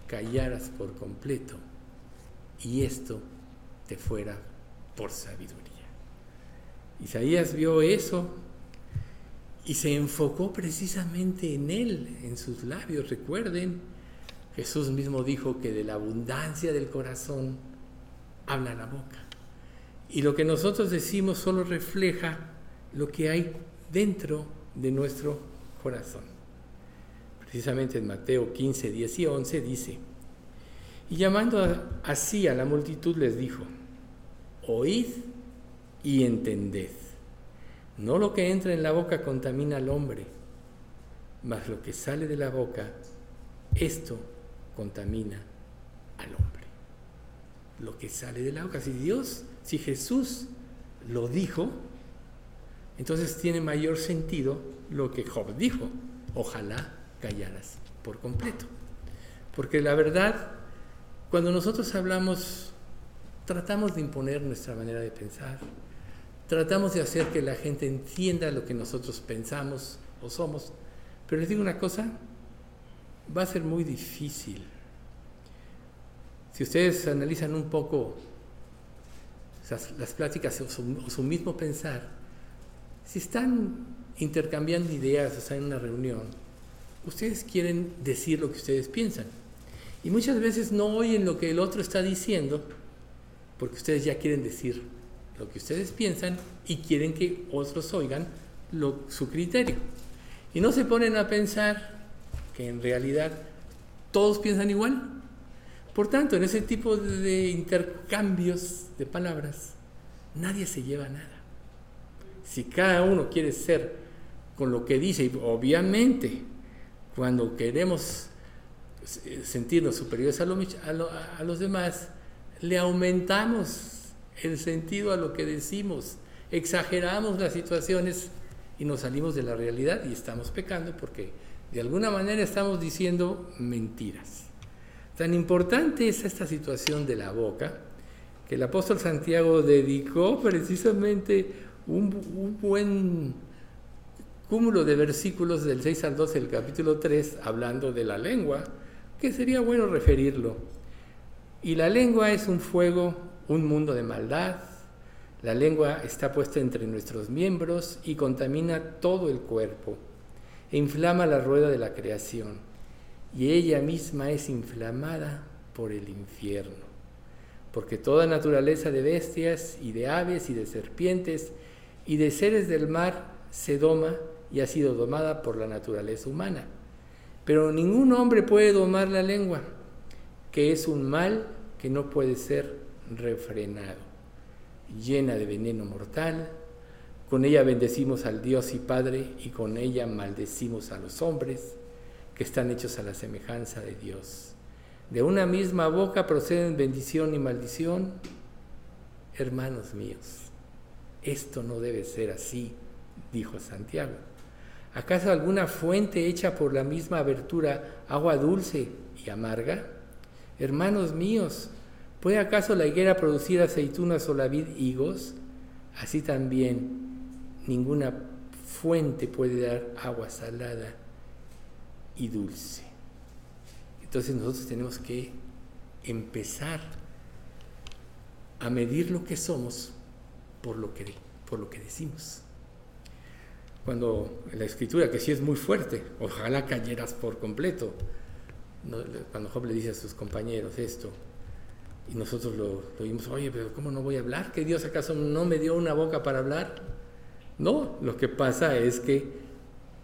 callaras por completo y esto te fuera por sabiduría. Isaías vio eso y se enfocó precisamente en él, en sus labios. Recuerden, Jesús mismo dijo que de la abundancia del corazón habla la boca. Y lo que nosotros decimos solo refleja lo que hay dentro de nuestro corazón. precisamente en Mateo 15, 10 y 11, dice, y llamando así a la multitud les dijo, oíd y entended. No lo que entra en la boca contamina al hombre, mas lo que sale de la boca, esto contamina al hombre. Lo que sale de la boca. Si Dios, si Jesús lo dijo, entonces tiene mayor sentido lo que Job dijo. Ojalá callaras por completo. Porque la verdad, cuando nosotros hablamos, tratamos de imponer nuestra manera de pensar, tratamos de hacer que la gente entienda lo que nosotros pensamos o somos. Pero les digo una cosa, va a ser muy difícil. Si ustedes analizan un poco las pláticas o su, mismo pensar, si están intercambiando ideas, o sea, en una reunión, ustedes quieren decir lo que ustedes piensan. Y muchas veces no oyen lo que el otro está diciendo, porque ustedes ya quieren decir lo que ustedes piensan y quieren que otros oigan su criterio. Y no se ponen a pensar que en realidad todos piensan igual. Por tanto, en ese tipo de intercambios de palabras, nadie se lleva nada. Si cada uno quiere ser con lo que dice, y obviamente cuando queremos sentirnos superiores a, a los demás, le aumentamos el sentido a lo que decimos, exageramos las situaciones y nos salimos de la realidad y estamos pecando porque de alguna manera estamos diciendo mentiras. Tan importante es esta situación de la boca que el apóstol Santiago dedicó precisamente un, buen cúmulo de versículos del 6 al 12 del capítulo 3 hablando de la lengua, que sería bueno referirlo. Y la lengua es un fuego, un mundo de maldad. La lengua está puesta entre nuestros miembros y contamina todo el cuerpo e inflama la rueda de la creación. Y ella misma es inflamada por el infierno. Porque toda naturaleza de bestias y de aves y de serpientes y de seres del mar se doma y ha sido domada por la naturaleza humana. Pero ningún hombre puede domar la lengua, que es un mal que no puede ser refrenado, llena de veneno mortal. Con ella bendecimos al Dios y Padre y con ella maldecimos a los hombres que están hechos a la semejanza de Dios. De una misma boca proceden bendición y maldición. Hermanos míos, esto no debe ser así, dijo Santiago. ¿Acaso alguna fuente hecha por la misma abertura agua dulce y amarga? Hermanos míos, ¿Puede acaso la higuera producir aceitunas o la vid higos? Así también ninguna fuente puede dar agua salada y dulce. Entonces nosotros tenemos que empezar a medir lo que somos por lo que, por lo que decimos. Cuando la escritura, que sí es muy fuerte, ojalá cayeras por completo, cuando Job le dice a sus compañeros esto, y nosotros lo, oímos, oye, pero ¿cómo no voy a hablar? ¿Que Dios acaso no me dio una boca para hablar? No, lo que pasa es que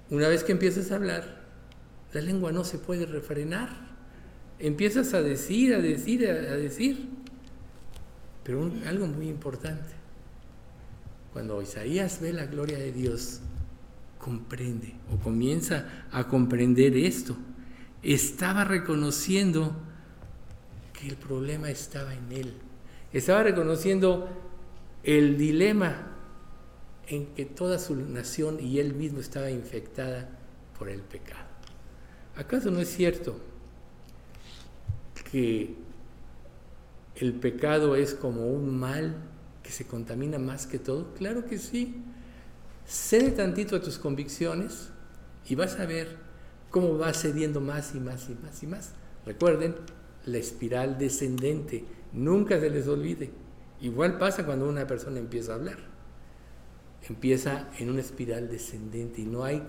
una vez que empiezas a hablar, la lengua no se puede refrenar. Empiezas a decir, a decir, a, decir. Pero algo muy importante, cuando Isaías ve la gloria de Dios, comprende o comienza a comprender esto. Estaba reconociendo que el problema estaba en él. Estaba reconociendo el dilema en que toda su nación y él mismo estaba infectada por el pecado. ¿Acaso no es cierto que el pecado es como un mal que se contamina más que todo? Claro que sí. Cede tantito a tus convicciones y vas a ver cómo va cediendo más y más y más y más. Recuerden, la espiral descendente. Nunca se les olvide. Igual pasa cuando una persona empieza a hablar. Empieza en una espiral descendente y no hay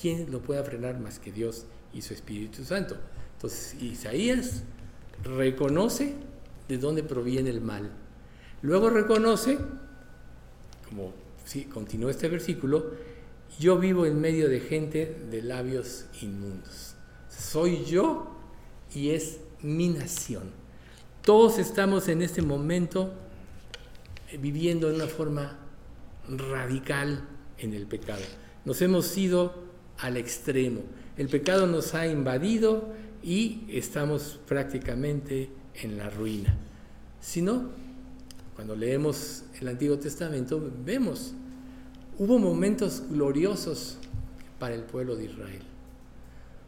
quien lo pueda frenar más que Dios y su Espíritu Santo. Entonces Isaías reconoce de dónde proviene el mal. Luego reconoce, como si continúa este versículo, yo vivo en medio de gente de labios inmundos. Soy yo y es mi nación. Todos estamos en este momento viviendo de una forma radical en el pecado. Nos hemos ido al extremo. El pecado nos ha invadido y estamos prácticamente en la ruina. Si no, cuando leemos el Antiguo Testamento, vemos, hubo momentos gloriosos para el pueblo de Israel.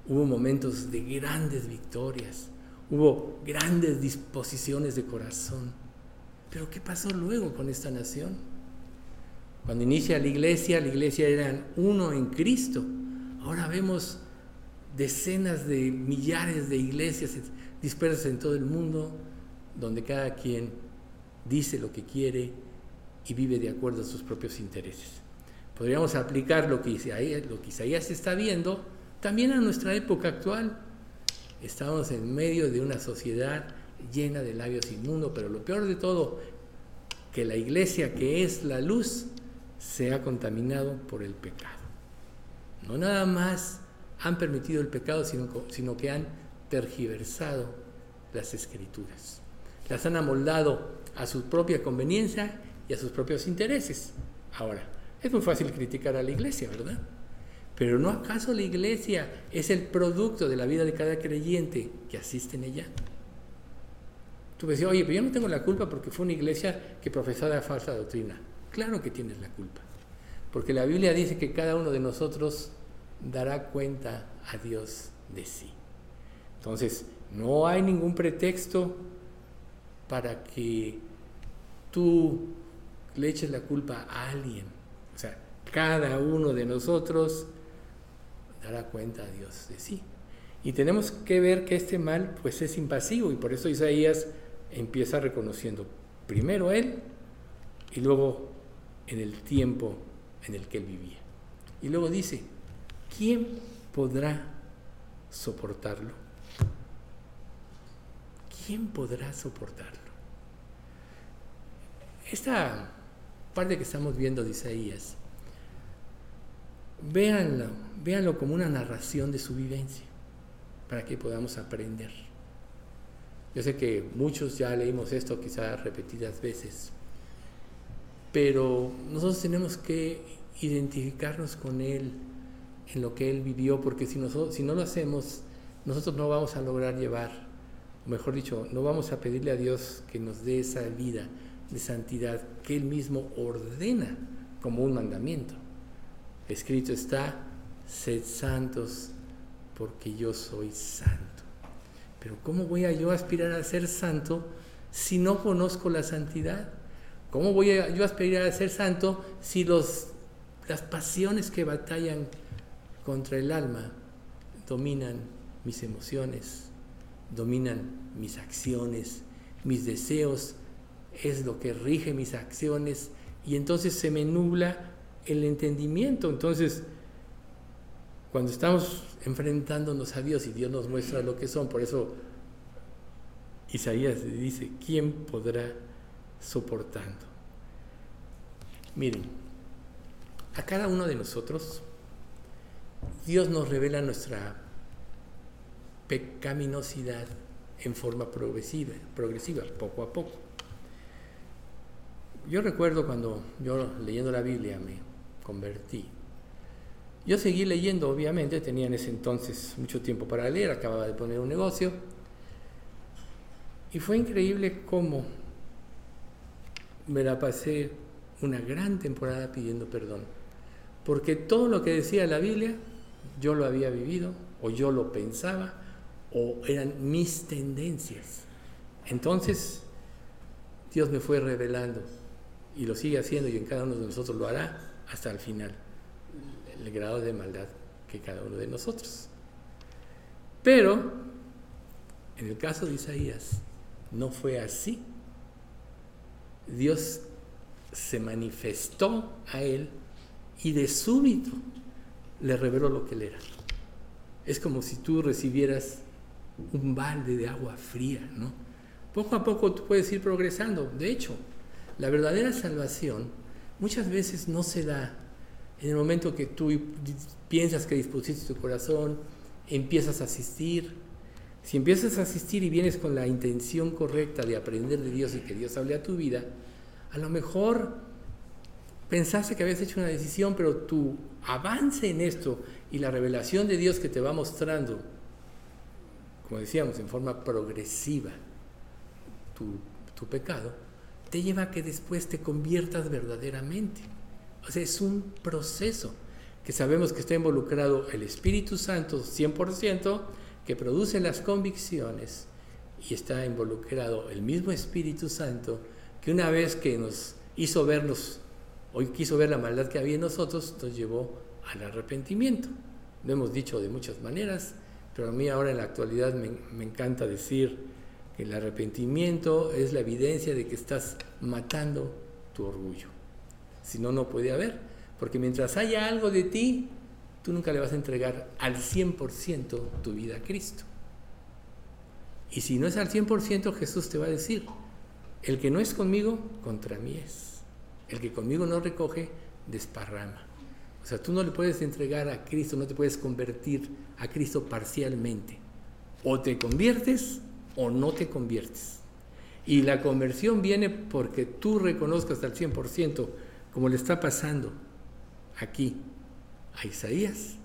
Hubo momentos de grandes victorias, hubo grandes disposiciones de corazón. Pero ¿qué pasó luego con esta nación? Cuando inicia la iglesia, la iglesia era uno en Cristo. Ahora vemos decenas de millares de iglesias dispersas en todo el mundo, donde cada quien dice lo que quiere y vive de acuerdo a sus propios intereses. Podríamos aplicar lo que Isaías, lo que está viendo también a nuestra época actual. Estamos en medio de una sociedad llena de labios inmundos, pero lo peor de todo, que la iglesia que es la luz se ha contaminado por el pecado. No nada más han permitido el pecado, sino, que han tergiversado las escrituras. Las han amoldado a su propia conveniencia y a sus propios intereses. Ahora, es muy fácil criticar a la iglesia, ¿verdad? Pero ¿no acaso la iglesia es el producto de la vida de cada creyente que asiste en ella? Tú me decías, oye, pero yo no tengo la culpa porque fue una iglesia que profesaba falsa doctrina. Claro que tienes la culpa. Porque la Biblia dice que cada uno de nosotros dará cuenta a Dios de sí. Entonces, no hay ningún pretexto para que tú le eches la culpa a alguien. O sea, cada uno de nosotros dará cuenta a Dios de sí. Y tenemos que ver que este mal pues es impasivo y por eso Isaías empieza reconociendo primero él y luego en el tiempo en el que él vivía. Y luego dice, ¿quién podrá soportarlo? ¿Quién podrá soportarlo? Esta parte que estamos viendo de Isaías, véanlo, véanlo como una narración de su vivencia, para que podamos aprender. Yo sé que muchos ya leímos esto quizás repetidas veces, pero nosotros tenemos que identificarnos con Él en lo que Él vivió, porque si, nosotros, si no lo hacemos, nosotros no vamos a lograr llevar, mejor dicho, no vamos a pedirle a Dios que nos dé esa vida de santidad que Él mismo ordena como un mandamiento. Escrito está, sed santos porque yo soy santo. Pero ¿cómo voy a yo aspirar a ser santo si no conozco la santidad? ¿Cómo voy a yo aspirar a ser santo si los, las pasiones que batallan contra el alma dominan mis emociones, dominan mis acciones, mis deseos, es lo que rige mis acciones y entonces se me nubla el entendimiento. Entonces, cuando estamos enfrentándonos a Dios y Dios nos muestra lo que son, por eso Isaías dice, ¿quién podrá soportando? Miren, a cada uno de nosotros Dios nos revela nuestra pecaminosidad en forma progresiva, progresiva, poco a poco. Yo recuerdo cuando yo leyendo la Biblia me convertí. Yo seguí leyendo, obviamente, tenía en ese entonces mucho tiempo para leer, acababa de poner un negocio. Y fue increíble cómo me la pasé una gran temporada pidiendo perdón. Porque todo lo que decía la Biblia, yo lo había vivido, o yo lo pensaba, o eran mis tendencias. Entonces, Dios me fue revelando y lo sigue haciendo y en cada uno de nosotros lo hará hasta el final, el grado de maldad que cada uno de nosotros. Pero, en el caso de Isaías, no fue así. Dios se manifestó a él y de súbito le reveló lo que él era. Es como si tú recibieras un balde de agua fría, ¿no? Poco a poco tú puedes ir progresando. De hecho, la verdadera salvación muchas veces no se da En el momento que tú piensas que dispusiste tu corazón, empiezas a asistir. Si empiezas a asistir y vienes con la intención correcta de aprender de Dios y que Dios hable a tu vida, a lo mejor pensaste que habías hecho una decisión, pero tu avance en esto y la revelación de Dios que te va mostrando, como decíamos, en forma progresiva, tu, pecado, te lleva a que después te conviertas verdaderamente. O sea, es un proceso que sabemos que está involucrado el Espíritu Santo 100%, que produce las convicciones, y está involucrado el mismo Espíritu Santo, que una vez que nos hizo vernos, hoy quiso ver la maldad que había en nosotros, nos llevó al arrepentimiento. Lo hemos dicho de muchas maneras, pero a mí ahora en la actualidad me, me encanta decir que el arrepentimiento es la evidencia de que estás matando tu orgullo. Si no, no puede haber. Porque mientras haya algo de ti, tú nunca le vas a entregar al 100% tu vida a Cristo. Y si no es al 100%, Jesús te va a decir, el que no es conmigo, contra mí es. El que conmigo no recoge, desparrama. O sea, tú no le puedes entregar a Cristo, no te puedes convertir a Cristo parcialmente. O te conviertes o no te conviertes. Y la conversión viene porque tú reconozcas al 100% como le está pasando aquí a Isaías,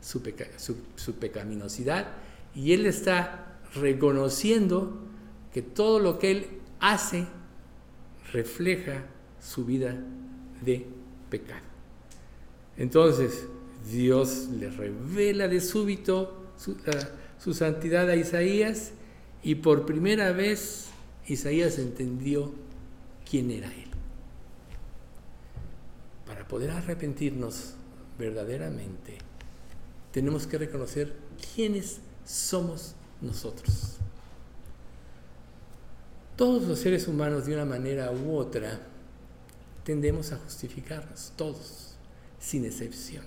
su, pecaminosidad, y él está reconociendo que todo lo que él hace refleja su vida de pecado. Entonces, Dios le revela de súbito su, santidad a Isaías y por primera vez Isaías entendió quién era él poder arrepentirnos verdaderamente, tenemos que reconocer quiénes somos nosotros. Todos los seres humanos, de una manera u otra, tendemos a justificarnos, todos, sin excepción.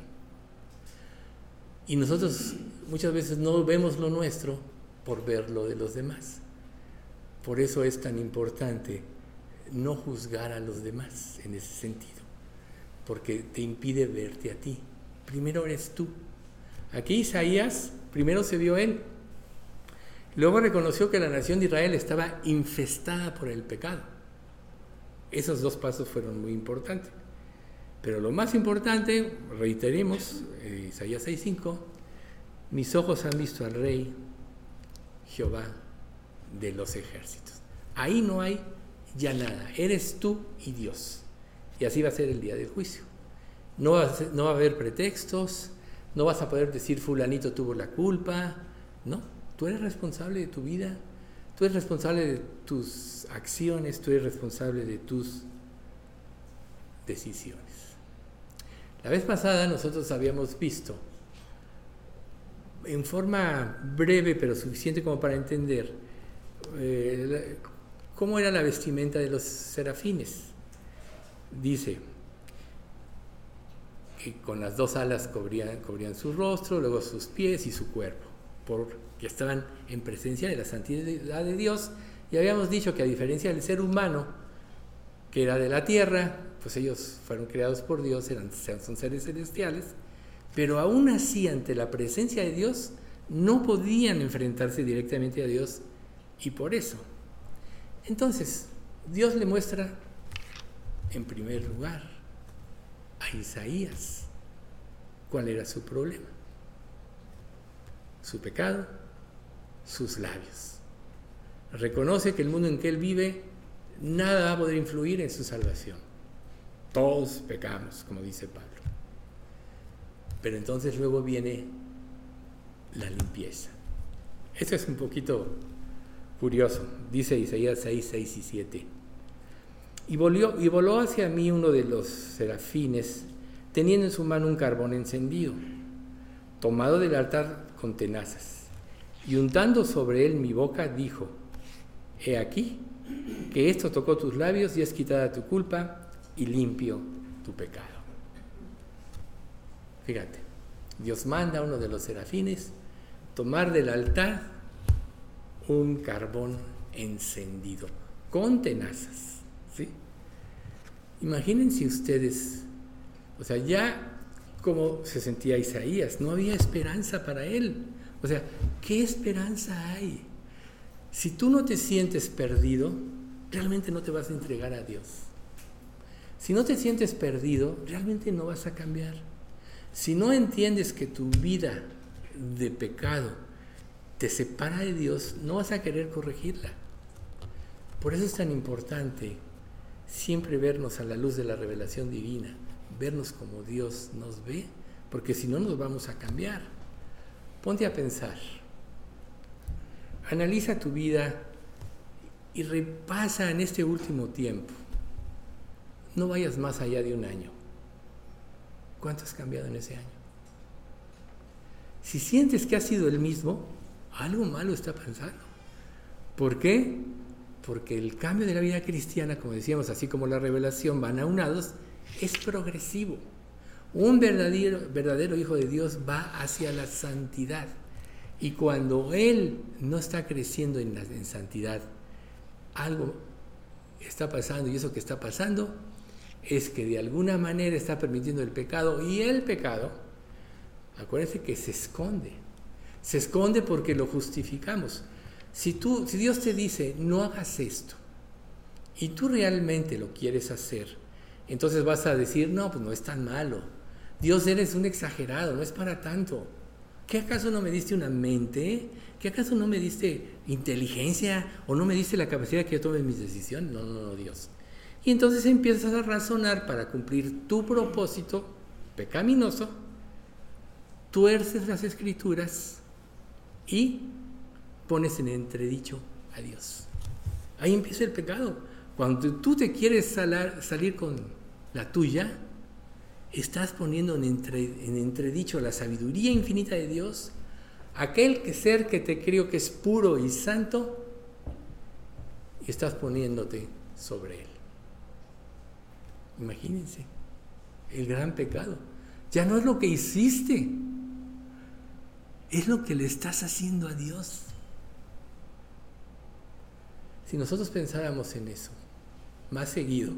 Y nosotros muchas veces no vemos lo nuestro por ver lo de los demás. Por eso es tan importante no juzgar a los demás en ese sentido porque te impide verte a ti. Primero eres tú. Aquí Isaías, primero se vio él. Luego reconoció que la nación de Israel estaba infestada por el pecado. Esos dos pasos fueron muy importantes. Pero lo más importante, reiteremos, eh, Isaías 6:5, mis ojos han visto al rey Jehová de los ejércitos. Ahí no hay ya nada, eres tú y Dios. Y así va a ser el día del juicio. No va, a no va a haber pretextos, no vas a poder decir fulanito tuvo la culpa. No, tú eres responsable de tu vida, tú eres responsable de tus acciones, tú eres responsable de tus decisiones. La vez pasada nosotros habíamos visto, en forma breve pero suficiente como para entender, eh, cómo era la vestimenta de los serafines dice que con las dos alas cubrían, cubrían su rostro, luego sus pies y su cuerpo, porque estaban en presencia de la santidad de Dios. Y habíamos dicho que a diferencia del ser humano, que era de la tierra, pues ellos fueron creados por Dios, eran, son seres celestiales, pero aún así ante la presencia de Dios no podían enfrentarse directamente a Dios y por eso. Entonces, Dios le muestra en primer lugar a Isaías cuál era su problema. Su pecado, sus labios. Reconoce que el mundo en que él vive nada va a poder influir en su salvación. Todos pecamos, como dice Pablo. Pero entonces luego viene la limpieza. Esto es un poquito curioso. Dice Isaías 6, 6 y 7. Y, volvió, y voló hacia mí uno de los serafines, teniendo en su mano un carbón encendido, tomado del altar con tenazas. Y untando sobre él mi boca, dijo, He aquí, que esto tocó tus labios y es quitada tu culpa y limpio tu pecado. Fíjate, Dios manda a uno de los serafines tomar del altar un carbón encendido con tenazas. ¿Sí? Imagínense ustedes O sea, ya como se sentía Isaías, no había esperanza para él. O sea, ¿qué esperanza hay? Si tú no te sientes perdido, realmente no te vas a entregar a Dios. Si no te sientes perdido, realmente no vas a cambiar. Si no entiendes que tu vida de pecado te separa de Dios, no vas a querer corregirla. Por eso es tan importante siempre vernos a la luz de la revelación divina, vernos como Dios nos ve, porque si no nos vamos a cambiar. Ponte a pensar, analiza tu vida y repasa en este último tiempo. No vayas más allá de un año. ¿Cuánto has cambiado en ese año? Si sientes que has sido el mismo, algo malo está pasando. ¿Por qué? Porque el cambio de la vida cristiana, como decíamos, así como la revelación van aunados, es progresivo. Un verdadero, verdadero hijo de Dios va hacia la santidad. Y cuando Él no está creciendo en, en santidad, algo está pasando y eso que está pasando es que de alguna manera está permitiendo el pecado y el pecado, acuérdense que se esconde. Se esconde porque lo justificamos. Si, tú, si Dios te dice, no hagas esto, y tú realmente lo quieres hacer, entonces vas a decir, no, pues no es tan malo. Dios eres un exagerado, no es para tanto. ¿Qué acaso no me diste una mente? ¿Qué acaso no me diste inteligencia o no me diste la capacidad que yo tome mis decisiones? No, no, no, Dios. Y entonces empiezas a razonar para cumplir tu propósito pecaminoso, tuerces las escrituras y pones en entredicho a Dios. Ahí empieza el pecado. Cuando tú te quieres salir con la tuya, estás poniendo en, en entredicho la sabiduría infinita de Dios, aquel que ser que te creo que es puro y santo, y estás poniéndote sobre él. Imagínense, el gran pecado. Ya no es lo que hiciste, es lo que le estás haciendo a Dios. Si nosotros pensáramos en eso más seguido,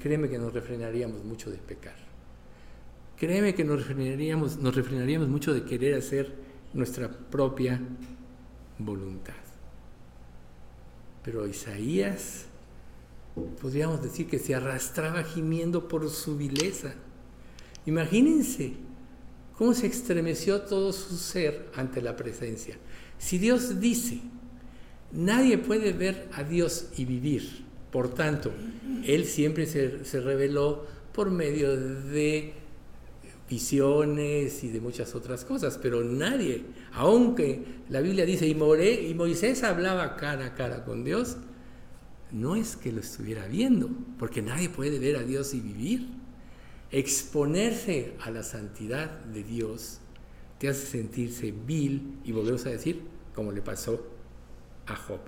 créeme que nos refrenaríamos mucho de pecar. Créeme que nos refrenaríamos, nos refrenaríamos mucho de querer hacer nuestra propia voluntad. Pero Isaías, podríamos decir que se arrastraba gimiendo por su vileza. Imagínense cómo se estremeció todo su ser ante la presencia. Si Dios dice, nadie puede ver a Dios y vivir, por tanto, Él siempre se, reveló por medio de visiones y de muchas otras cosas, pero nadie, aunque la Biblia dice, y, y Moisés hablaba cara a cara con Dios, no es que lo estuviera viendo, porque nadie puede ver a Dios y vivir. Exponerse a la santidad de Dios te hace sentirse vil y volvemos a decir, como le pasó a Job.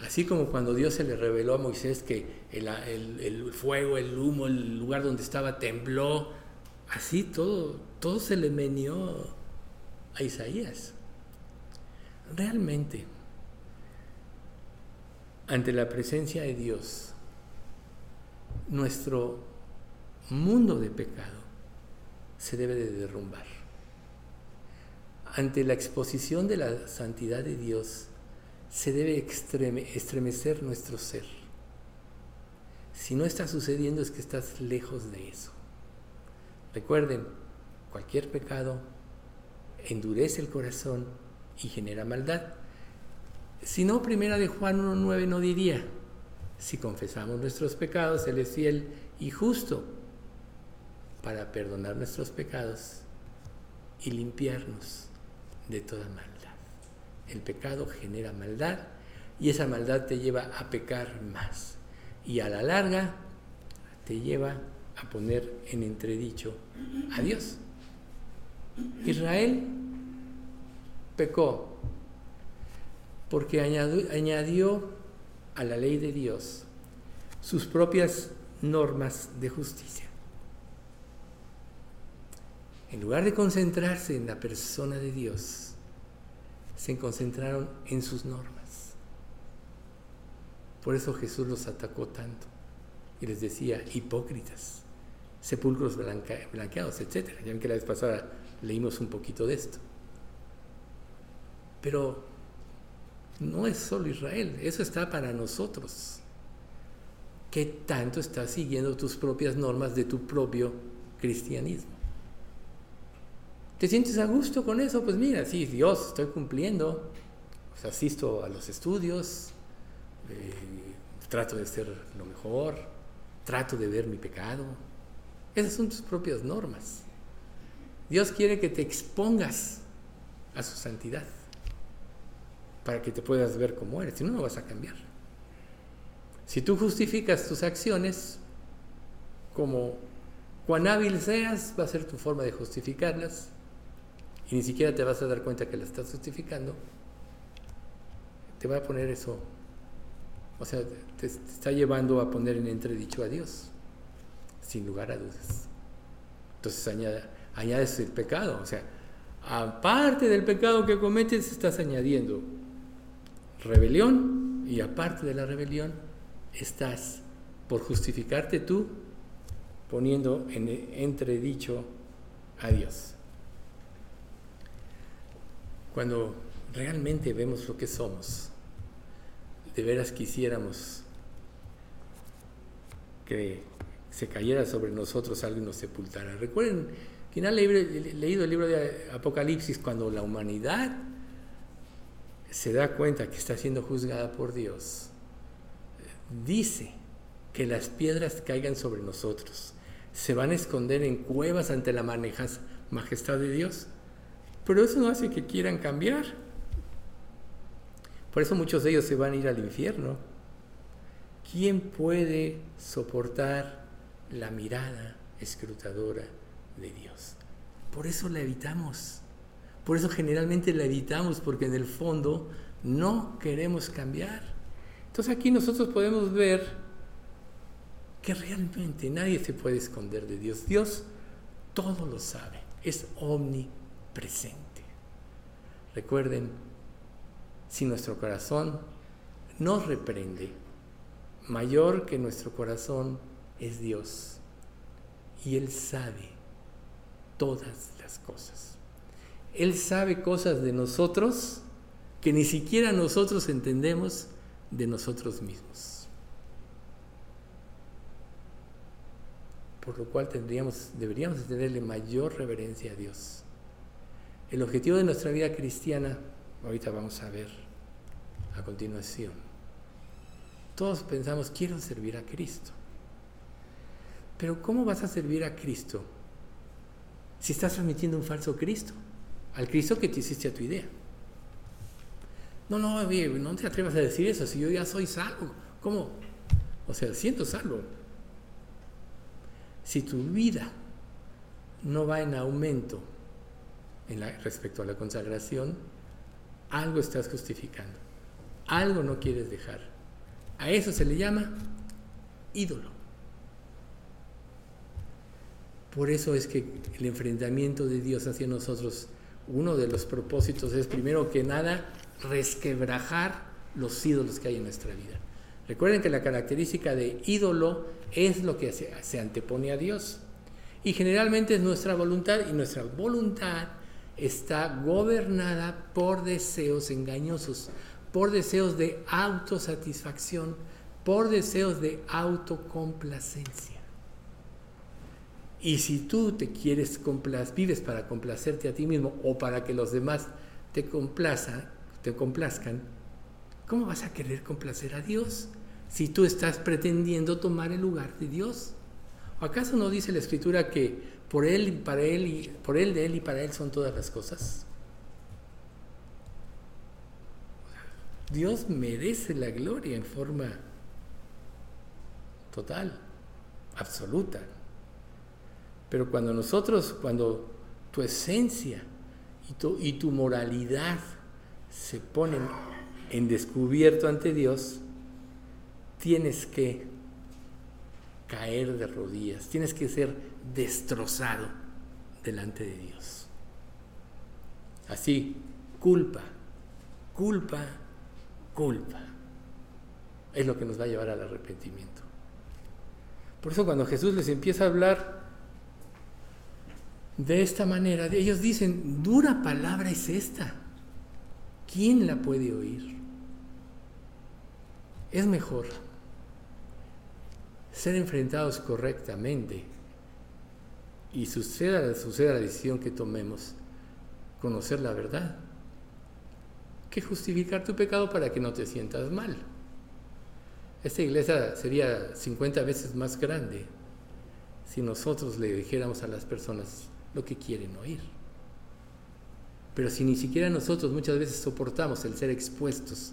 Así como cuando Dios se le reveló a Moisés que el, fuego, el humo, el lugar donde estaba tembló, así todo, todo se le menió a Isaías. Realmente, ante la presencia de Dios, nuestro mundo de pecado se debe de derrumbar. Ante la exposición de la santidad de Dios, se debe estremecer nuestro ser. Si no está sucediendo es que estás lejos de eso. Recuerden, cualquier pecado endurece el corazón y genera maldad. Si no, primera de Juan 1.9 no diría, si confesamos nuestros pecados, Él es fiel y justo para perdonar nuestros pecados y limpiarnos de toda maldad. El pecado genera maldad y esa maldad te lleva a pecar más y a la larga te lleva a poner en entredicho a Dios. Israel pecó porque añadió, a la ley de Dios sus propias normas de justicia. En lugar de concentrarse en la persona de Dios, se concentraron en sus normas. Por eso Jesús los atacó tanto y les decía, hipócritas, sepulcros blanqueados, etc. Ya ven que la vez pasada leímos un poquito de esto. Pero no es solo Israel, eso está para nosotros. ¿Qué tanto estás siguiendo tus propias normas de tu propio cristianismo? ¿Te sientes a gusto con eso? Pues mira, sí, Dios, estoy cumpliendo, pues asisto a los estudios, eh, trato de ser lo mejor, trato de ver mi pecado. Esas son tus propias normas. Dios quiere que te expongas a su santidad para que te puedas ver como eres, si no, no vas a cambiar. Si tú justificas tus acciones, como cuán hábil seas, va a ser tu forma de justificarlas, y ni siquiera te vas a dar cuenta que las estás justificando, te va a poner eso, o sea, te, está llevando a poner en entredicho a Dios, sin lugar a dudas. Entonces añades el pecado, o sea, aparte del pecado que cometes, estás añadiendo rebelión y aparte de la rebelión estás por justificarte tú poniendo en entredicho a Dios. Cuando realmente vemos lo que somos, de veras quisiéramos que se cayera sobre nosotros algo y nos sepultara. Recuerden, quien ha leído el libro de Apocalipsis, cuando la humanidad se da cuenta que está siendo juzgada por Dios, dice que las piedras caigan sobre nosotros, se van a esconder en cuevas ante la majestad de Dios, pero eso no hace que quieran cambiar. Por eso muchos de ellos se van a ir al infierno. ¿Quién puede soportar la mirada escrutadora de Dios? Por eso la evitamos. Por eso generalmente la evitamos, porque en el fondo no queremos cambiar. Entonces aquí nosotros podemos ver que realmente nadie se puede esconder de Dios. Dios todo lo sabe, es omnipresente. Recuerden, si nuestro corazón nos reprende, mayor que nuestro corazón es Dios. Y Él sabe todas las cosas. Él sabe cosas de nosotros que ni siquiera nosotros entendemos de nosotros mismos. Por lo cual tendríamos, deberíamos tenerle mayor reverencia a Dios. El objetivo de nuestra vida cristiana, ahorita vamos a ver a continuación. Todos pensamos, quiero servir a Cristo. Pero ¿cómo vas a servir a Cristo si estás transmitiendo un falso Cristo? al Cristo que te hiciste a tu idea. No, no, no te atrevas a decir eso, si yo ya soy salvo. ¿Cómo? O sea, siento salvo. Si tu vida no va en aumento respecto a la consagración, algo estás justificando, algo no quieres dejar. A eso se le llama ídolo. Por eso es que el enfrentamiento de Dios hacia nosotros uno de los propósitos es primero que nada resquebrajar los ídolos que hay en nuestra vida. Recuerden que la característica de ídolo es lo que se, antepone a Dios. Y generalmente es nuestra voluntad y nuestra voluntad está gobernada por deseos engañosos, por deseos de autosatisfacción, por deseos de autocomplacencia. Y si tú te quieres vives para complacerte a ti mismo o para que los demás te complazcan, te complazcan, ¿cómo vas a querer complacer a Dios si tú estás pretendiendo tomar el lugar de Dios? ¿Acaso no dice la escritura que por él, para él y por él de él y para él son todas las cosas? Dios merece la gloria en forma total, absoluta. Pero cuando nosotros, cuando tu esencia y tu, y tu moralidad se ponen en descubierto ante Dios, tienes que caer de rodillas, tienes que ser destrozado delante de Dios. Así, culpa, culpa, culpa. Es lo que nos va a llevar al arrepentimiento. Por eso cuando Jesús les empieza a hablar de esta manera. Ellos dicen, dura palabra es esta. ¿Quién la puede oír? Es mejor ser enfrentados correctamente y suceda, la decisión que tomemos, conocer la verdad, que justificar tu pecado para que no te sientas mal. Esta iglesia sería 50 veces más grande si nosotros le dijéramos a las personas lo que quieren oír. Pero si ni siquiera nosotros muchas veces soportamos el ser expuestos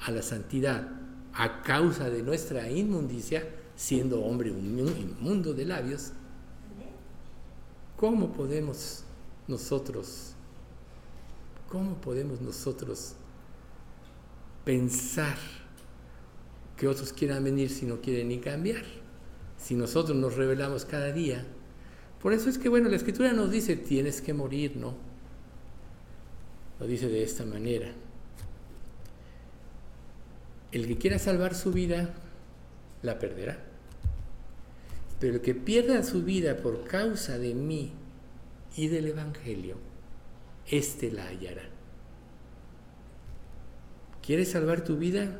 a la santidad a causa de nuestra inmundicia, siendo hombre inmundo de labios, ¿cómo podemos nosotros, cómo podemos nosotros pensar que otros quieran venir si no quieren ni cambiar? Si nosotros nos revelamos cada día. Por eso es que, bueno, la escritura nos dice, tienes que morir, ¿no? Lo dice de esta manera. El que quiera salvar su vida, la perderá. Pero el que pierda su vida por causa de mí y del Evangelio, éste la hallará. ¿Quieres salvar tu vida?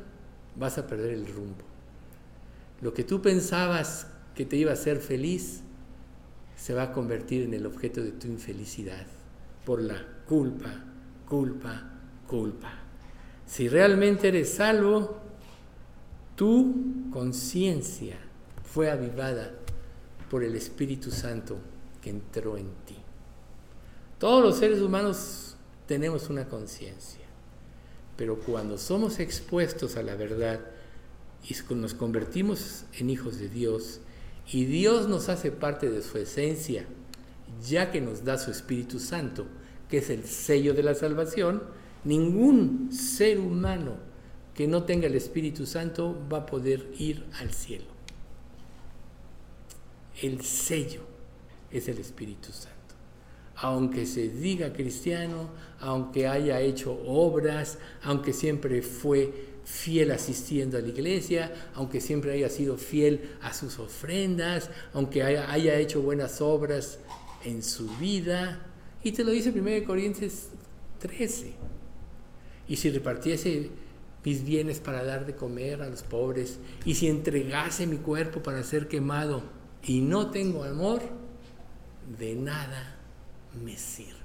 Vas a perder el rumbo. Lo que tú pensabas que te iba a hacer feliz se va a convertir en el objeto de tu infelicidad por la culpa, culpa, culpa. Si realmente eres salvo, tu conciencia fue avivada por el Espíritu Santo que entró en ti. Todos los seres humanos tenemos una conciencia, pero cuando somos expuestos a la verdad y nos convertimos en hijos de Dios y Dios nos hace parte de su esencia, ya que nos da su Espíritu Santo, que es el sello de la salvación, ningún ser humano que no tenga el Espíritu Santo va a poder ir al cielo. El sello es el Espíritu Santo. Aunque se diga cristiano, aunque haya hecho obras, aunque siempre fue fiel asistiendo a la iglesia, aunque siempre haya sido fiel a sus ofrendas, aunque haya, hecho buenas obras en su vida. Y te lo dice 1 Corintios 13. Y si repartiese mis bienes para dar de comer a los pobres, y si entregase mi cuerpo para ser quemado y no tengo amor, de nada me sirve.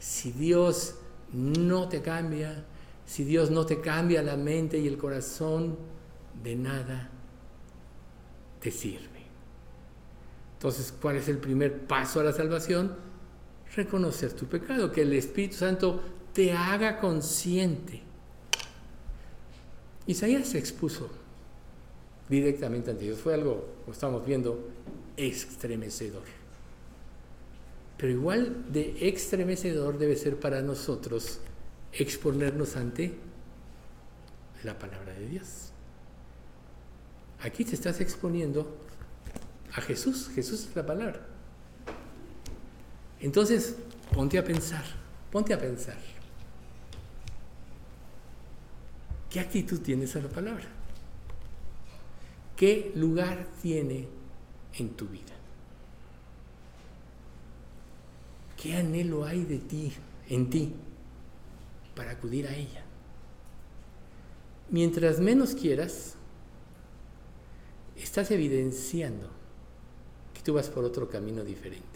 Si Dios no te cambia, si Dios no te cambia la mente y el corazón, de nada te sirve. Entonces, ¿cuál es el primer paso a la salvación? Reconocer tu pecado, que el Espíritu Santo te haga consciente Isaías se expuso directamente ante Dios. Fue algo, como estamos viendo, estremecedor. Pero igual de estremecedor debe ser para nosotros exponernos ante la palabra de Dios. Aquí te estás exponiendo a Jesús. Jesús es la palabra. Entonces, ponte a pensar, ponte a pensar. ¿Qué actitud tienes a la palabra? ¿Qué lugar tiene en tu vida? ¿Qué anhelo hay de ti, en ti, para acudir a ella? Mientras menos quieras, estás evidenciando que tú vas por otro camino diferente.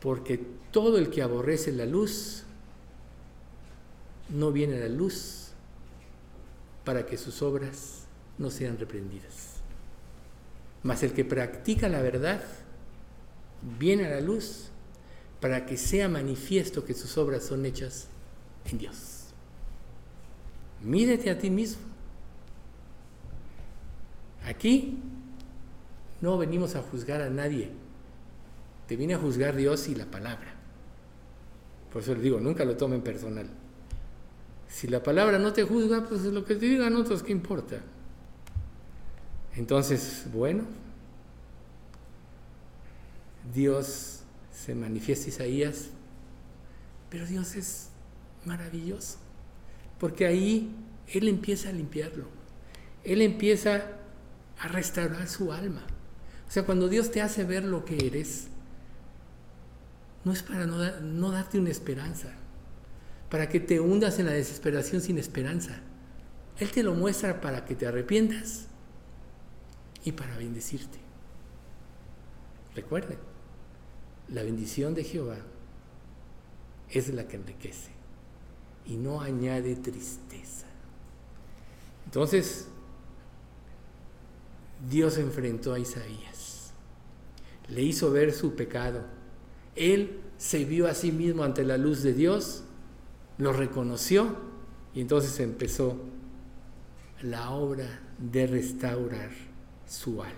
Porque todo el que aborrece la luz no viene a la luz para que sus obras no sean reprendidas. Mas el que practica la verdad viene a la luz para que sea manifiesto que sus obras son hechas en Dios. Mírete a ti mismo. Aquí no venimos a juzgar a nadie. Te viene a juzgar Dios y la palabra. Por eso les digo, nunca lo tomen personal. Si la palabra no te juzga, pues lo que te digan otros, ¿qué importa? Entonces, bueno, Dios se manifiesta Isaías, pero Dios es maravilloso, porque ahí Él empieza a limpiarlo, Él empieza a restaurar su alma, O sea, cuando Dios te hace ver lo que eres, no es para no, no darte una esperanza, para que te hundas en la desesperación sin esperanza. Él te lo muestra para que te arrepientas y para bendecirte. Recuerden, la bendición de Jehová es la que enriquece y no añade tristeza. Entonces, Dios enfrentó a Isaías, le hizo ver su pecado. Él se vio a sí mismo ante la luz de Dios, lo reconoció y entonces empezó la obra de restaurar su alma.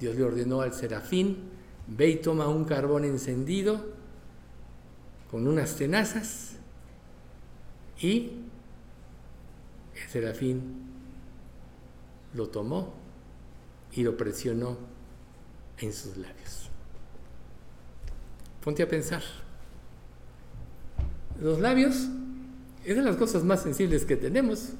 Dios le ordenó al serafín, ve y toma un carbón encendido con unas tenazas y el serafín lo tomó y lo presionó en sus labios. Ponte a pensar. Los labios es de las cosas más sensibles que tenemos.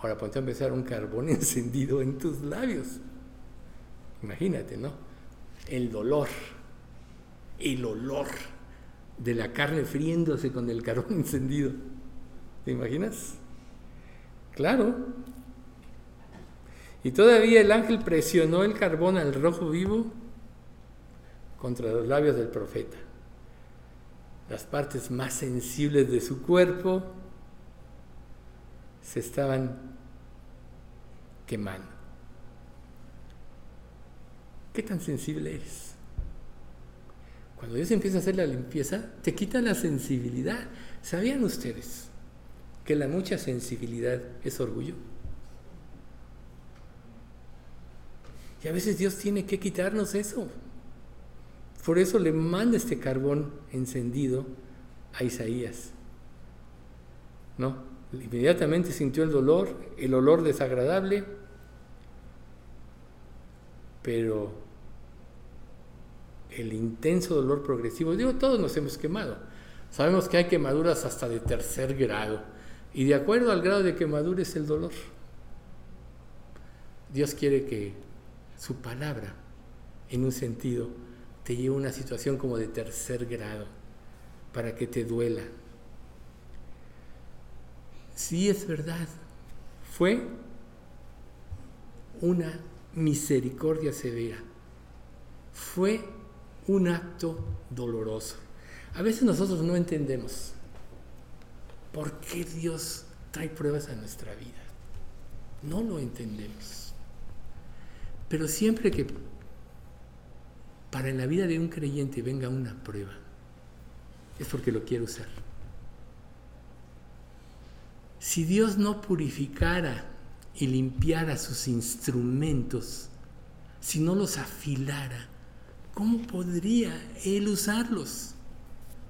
Ahora ponte a empezar un carbón encendido en tus labios. Imagínate, ¿no? El dolor, el olor de la carne friéndose con el carbón encendido. ¿Te imaginas? Claro. Y todavía el ángel presionó el carbón al rojo vivo contra los labios del profeta. Las partes más sensibles de su cuerpo se estaban quemando. ¿Qué tan sensible eres? Cuando Dios empieza a hacer la limpieza, te quita la sensibilidad. ¿Sabían ustedes que la mucha sensibilidad es orgullo? Y a veces Dios tiene que quitarnos eso. Por eso le manda este carbón encendido a Isaías. ¿No? Inmediatamente sintió el dolor, el olor desagradable, pero el intenso dolor progresivo. Digo, todos nos hemos quemado. Sabemos que hay quemaduras hasta de tercer grado. Y de acuerdo al grado de quemadura es el dolor. Dios quiere que su palabra, en un sentido, te lleve a una situación como de tercer grado, para que te duela. Sí es verdad, fue una misericordia severa. Fue un acto doloroso. A veces nosotros no entendemos por qué Dios trae pruebas a nuestra vida. No lo entendemos. Pero siempre que para en la vida de un creyente venga una prueba, es porque lo quiere usar. Si Dios no purificara y limpiara sus instrumentos, si no los afilara, ¿cómo podría Él usarlos?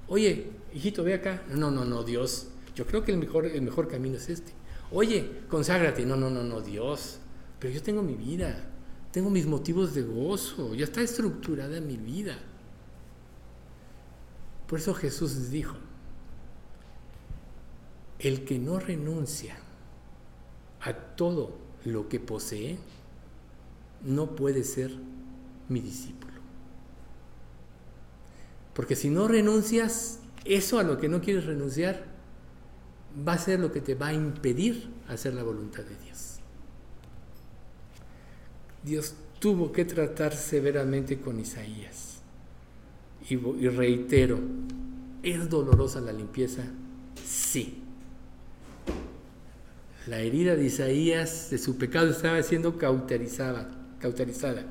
Oye, hijito, ve acá. No, no, no, Dios. Yo creo que el mejor, el mejor camino es este. Oye, conságrate. No, no, no, no, Dios. Pero yo tengo mi vida. Tengo mis motivos de gozo. Ya está estructurada mi vida. Por eso Jesús dijo, el que no renuncia a todo lo que posee, no puede ser mi discípulo. Porque si no renuncias, eso a lo que no quieres renunciar va a ser lo que te va a impedir hacer la voluntad de Dios. Dios tuvo que tratar severamente con Isaías. Y, reitero, ¿es dolorosa la limpieza? Sí. La herida de Isaías de su pecado estaba siendo cauterizada, cauterizada.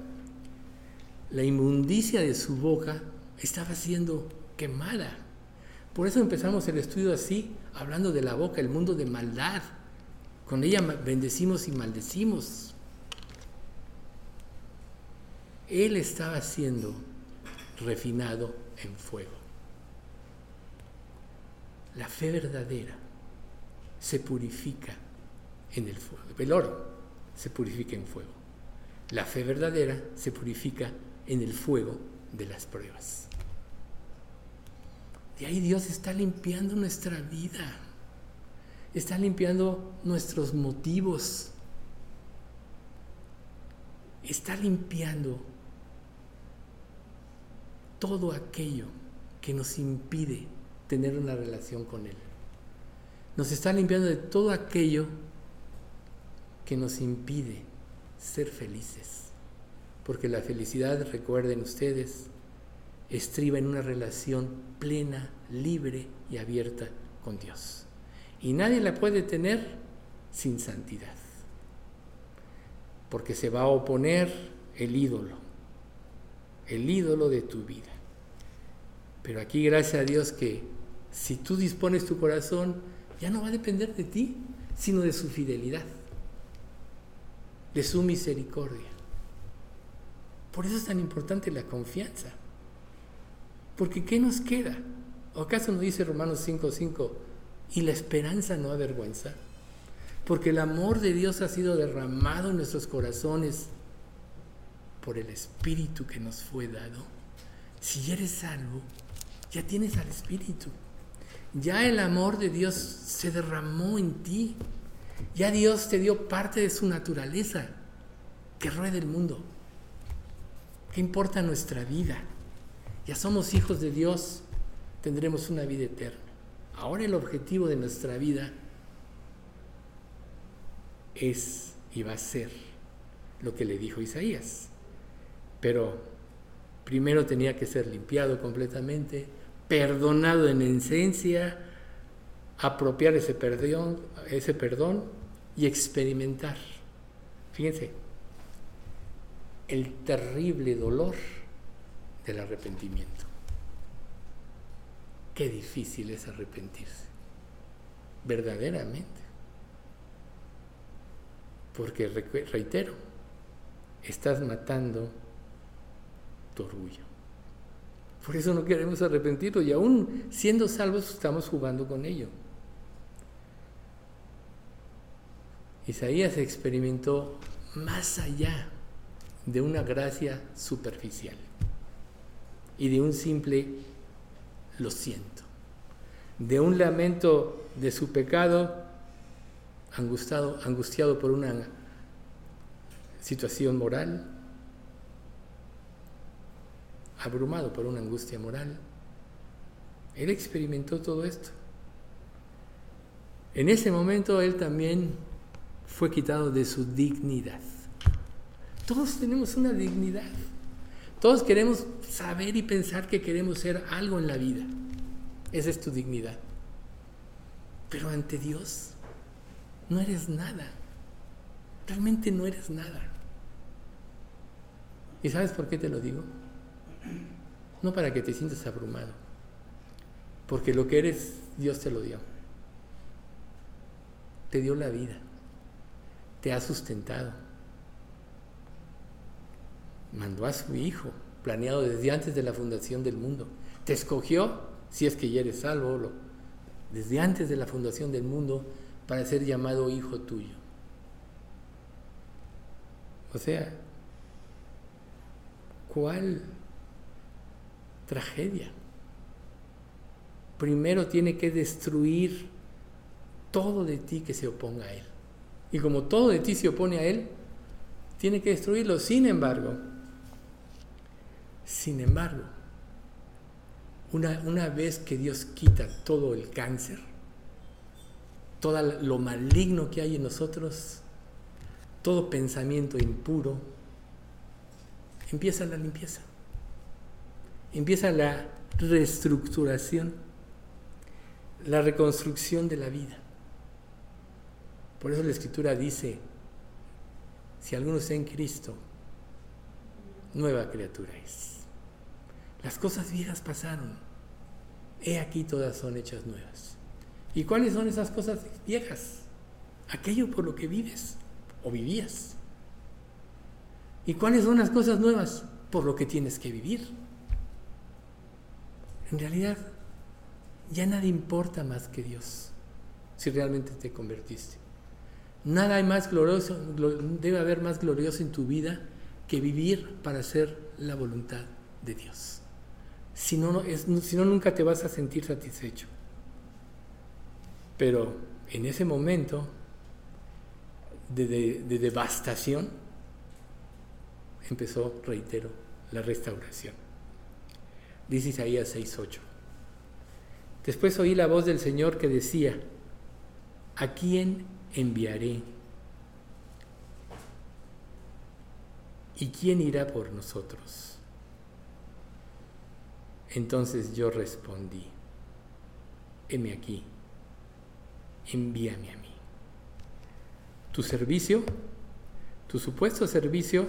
La inmundicia de su boca estaba siendo quemada. Por eso empezamos el estudio así, hablando de la boca, el mundo de maldad. Con ella bendecimos y maldecimos. Él estaba siendo refinado en fuego. La fe verdadera se purifica en el fuego. El oro se purifica en fuego. La fe verdadera se purifica en el fuego de las pruebas. De ahí Dios está limpiando nuestra vida. está limpiando nuestros motivos, está limpiando todo aquello que nos impide tener una relación con Él. Nos está limpiando de todo aquello que nos impide ser felices. Porque la felicidad, recuerden ustedes, estriba en una relación plena, libre y abierta con Dios. Y nadie la puede tener sin santidad. Porque se va a oponer el ídolo, el ídolo de tu vida. Pero aquí gracias a Dios que si tú dispones tu corazón, ya no va a depender de ti, sino de su fidelidad, de su misericordia. Por eso es tan importante la confianza. Porque ¿qué nos queda? ¿O acaso nos dice Romanos 5:5? Y la esperanza no avergüenza. Porque el amor de Dios ha sido derramado en nuestros corazones por el Espíritu que nos fue dado. Si eres salvo, ya tienes al Espíritu. Ya el amor de Dios se derramó en ti. Ya Dios te dio parte de su naturaleza que rueda el mundo. ¿Qué importa nuestra vida? Ya somos hijos de Dios, tendremos una vida eterna. Ahora el objetivo de nuestra vida es y va a ser lo que le dijo Isaías. Pero primero tenía que ser limpiado completamente, perdonado en esencia, apropiar ese perdón, y experimentar. Fíjense, el terrible dolor del arrepentimiento. Qué difícil es arrepentirse, verdaderamente. Porque, reitero, estás matando tu orgullo. Por eso no queremos arrepentirlo y aún siendo salvos estamos jugando con ello. Isaías experimentó más allá de una gracia superficial y de un simple lo siento, de un lamento de su pecado angustiado, angustiado por una situación moral, abrumado por una angustia moral. Él experimentó todo esto. En ese momento él también fue quitado de su dignidad. Todos tenemos una dignidad. Todos queremos saber y pensar que queremos ser algo en la vida. Esa es tu dignidad. Pero ante Dios no eres nada. Realmente no eres nada. ¿Y sabes por qué te lo digo? No para que te sientas abrumado, porque lo que eres, Dios te lo dio. Te dio la vida, te ha sustentado. Mandó a su Hijo, planeado desde antes de la fundación del mundo. Te escogió, si es que ya eres salvo, desde antes de la fundación del mundo, para ser llamado Hijo tuyo. O sea, ¿cuál tragedia. Primero tiene que destruir todo de ti que se oponga a Él. Y como todo de ti se opone a Él, tiene que destruirlo. Sin embargo, sin embargo, una, una vez que Dios quita todo el cáncer, todo lo maligno que hay en nosotros, todo pensamiento impuro, empieza la limpieza empieza la reestructuración, la reconstrucción de la vida. Por eso la escritura dice, si alguno está en Cristo, nueva criatura es. Las cosas viejas pasaron, he aquí todas son hechas nuevas. ¿Y cuáles son esas cosas viejas? Aquello por lo que vives o vivías. ¿Y cuáles son las cosas nuevas? Por lo que tienes que vivir. En realidad, ya nada importa más que Dios, si realmente te convertiste. Nada hay más glorioso, debe haber más glorioso en tu vida que vivir para hacer la voluntad de Dios. Si no, si no, nunca te vas a sentir satisfecho. Pero en ese momento de, devastación empezó, reitero, la restauración. Dice Isaías 6:8. Después oí la voz del Señor que decía, ¿a quién enviaré? ¿Y quién irá por nosotros? Entonces yo respondí, heme aquí, envíame a mí. Tu servicio, tu supuesto servicio,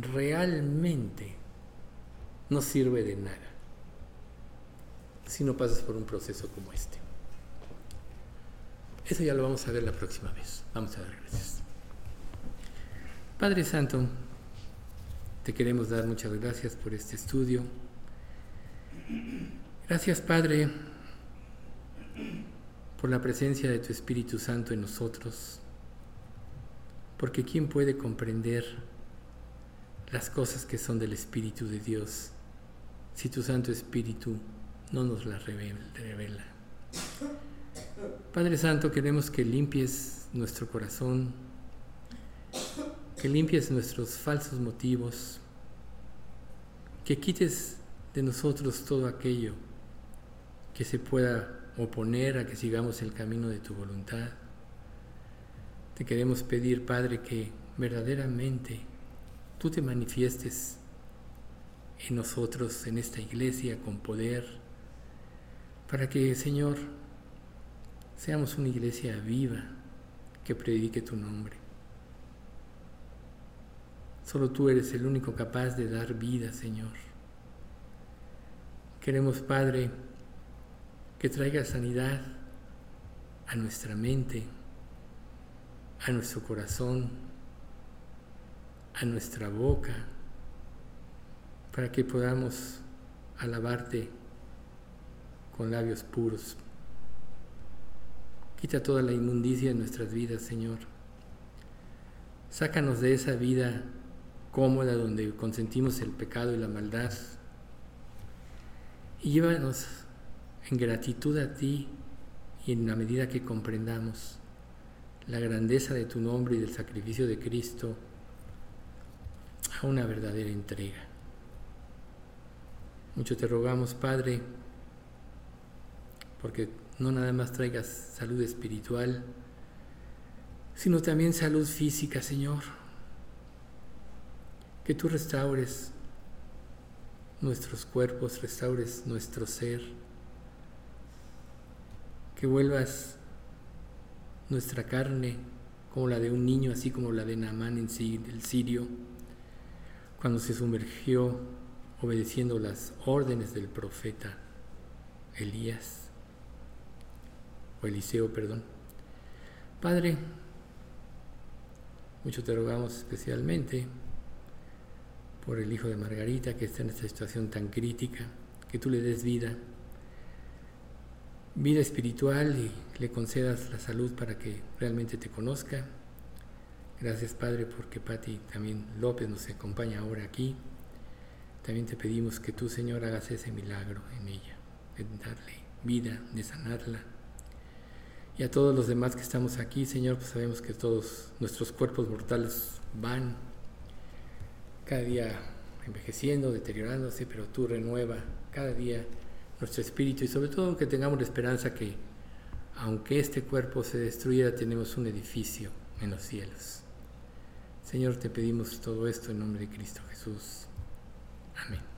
realmente no sirve de nada si no pasas por un proceso como este. Eso ya lo vamos a ver la próxima vez. Vamos a dar gracias. Padre Santo, te queremos dar muchas gracias por este estudio. Gracias Padre por la presencia de tu Espíritu Santo en nosotros, porque ¿quién puede comprender las cosas que son del Espíritu de Dios si tu Santo Espíritu no nos las revela? Padre Santo, queremos que limpies nuestro corazón, que limpies nuestros falsos motivos, que quites de nosotros todo aquello que se pueda oponer a que sigamos el camino de tu voluntad. Te queremos pedir, Padre, que verdaderamente tú te manifiestes en nosotros, en esta iglesia, con poder, para que, Señor, seamos una iglesia viva que predique tu nombre. Solo tú eres el único capaz de dar vida, Señor. Queremos, Padre, que traiga sanidad a nuestra mente, a nuestro corazón, a nuestra boca, para que podamos alabarte con labios puros. Quita toda la inmundicia de nuestras vidas, Señor. Sácanos de esa vida cómoda donde consentimos el pecado y la maldad. Y llévanos en gratitud a ti y en la medida que comprendamos la grandeza de tu nombre y del sacrificio de Cristo a una verdadera entrega. Mucho te rogamos, Padre, porque no nada más traigas salud espiritual, sino también salud física, Señor. Que tú restaures nuestros cuerpos, restaures nuestro ser que vuelvas nuestra carne como la de un niño, así como la de Naamán en el sirio, cuando se sumergió obedeciendo las órdenes del profeta Elías, o Eliseo, perdón. Padre, mucho te rogamos especialmente por el hijo de Margarita que está en esta situación tan crítica, que tú le des vida vida espiritual y le concedas la salud para que realmente te conozca. Gracias Padre porque Patti también López nos acompaña ahora aquí. También te pedimos que tú Señor hagas ese milagro en ella, de darle vida, de sanarla. Y a todos los demás que estamos aquí, Señor, pues sabemos que todos nuestros cuerpos mortales van cada día envejeciendo, deteriorándose, pero tú renueva cada día nuestro espíritu y sobre todo que tengamos la esperanza que aunque este cuerpo se destruya, tenemos un edificio en los cielos. Señor, te pedimos todo esto en nombre de Cristo Jesús. Amén.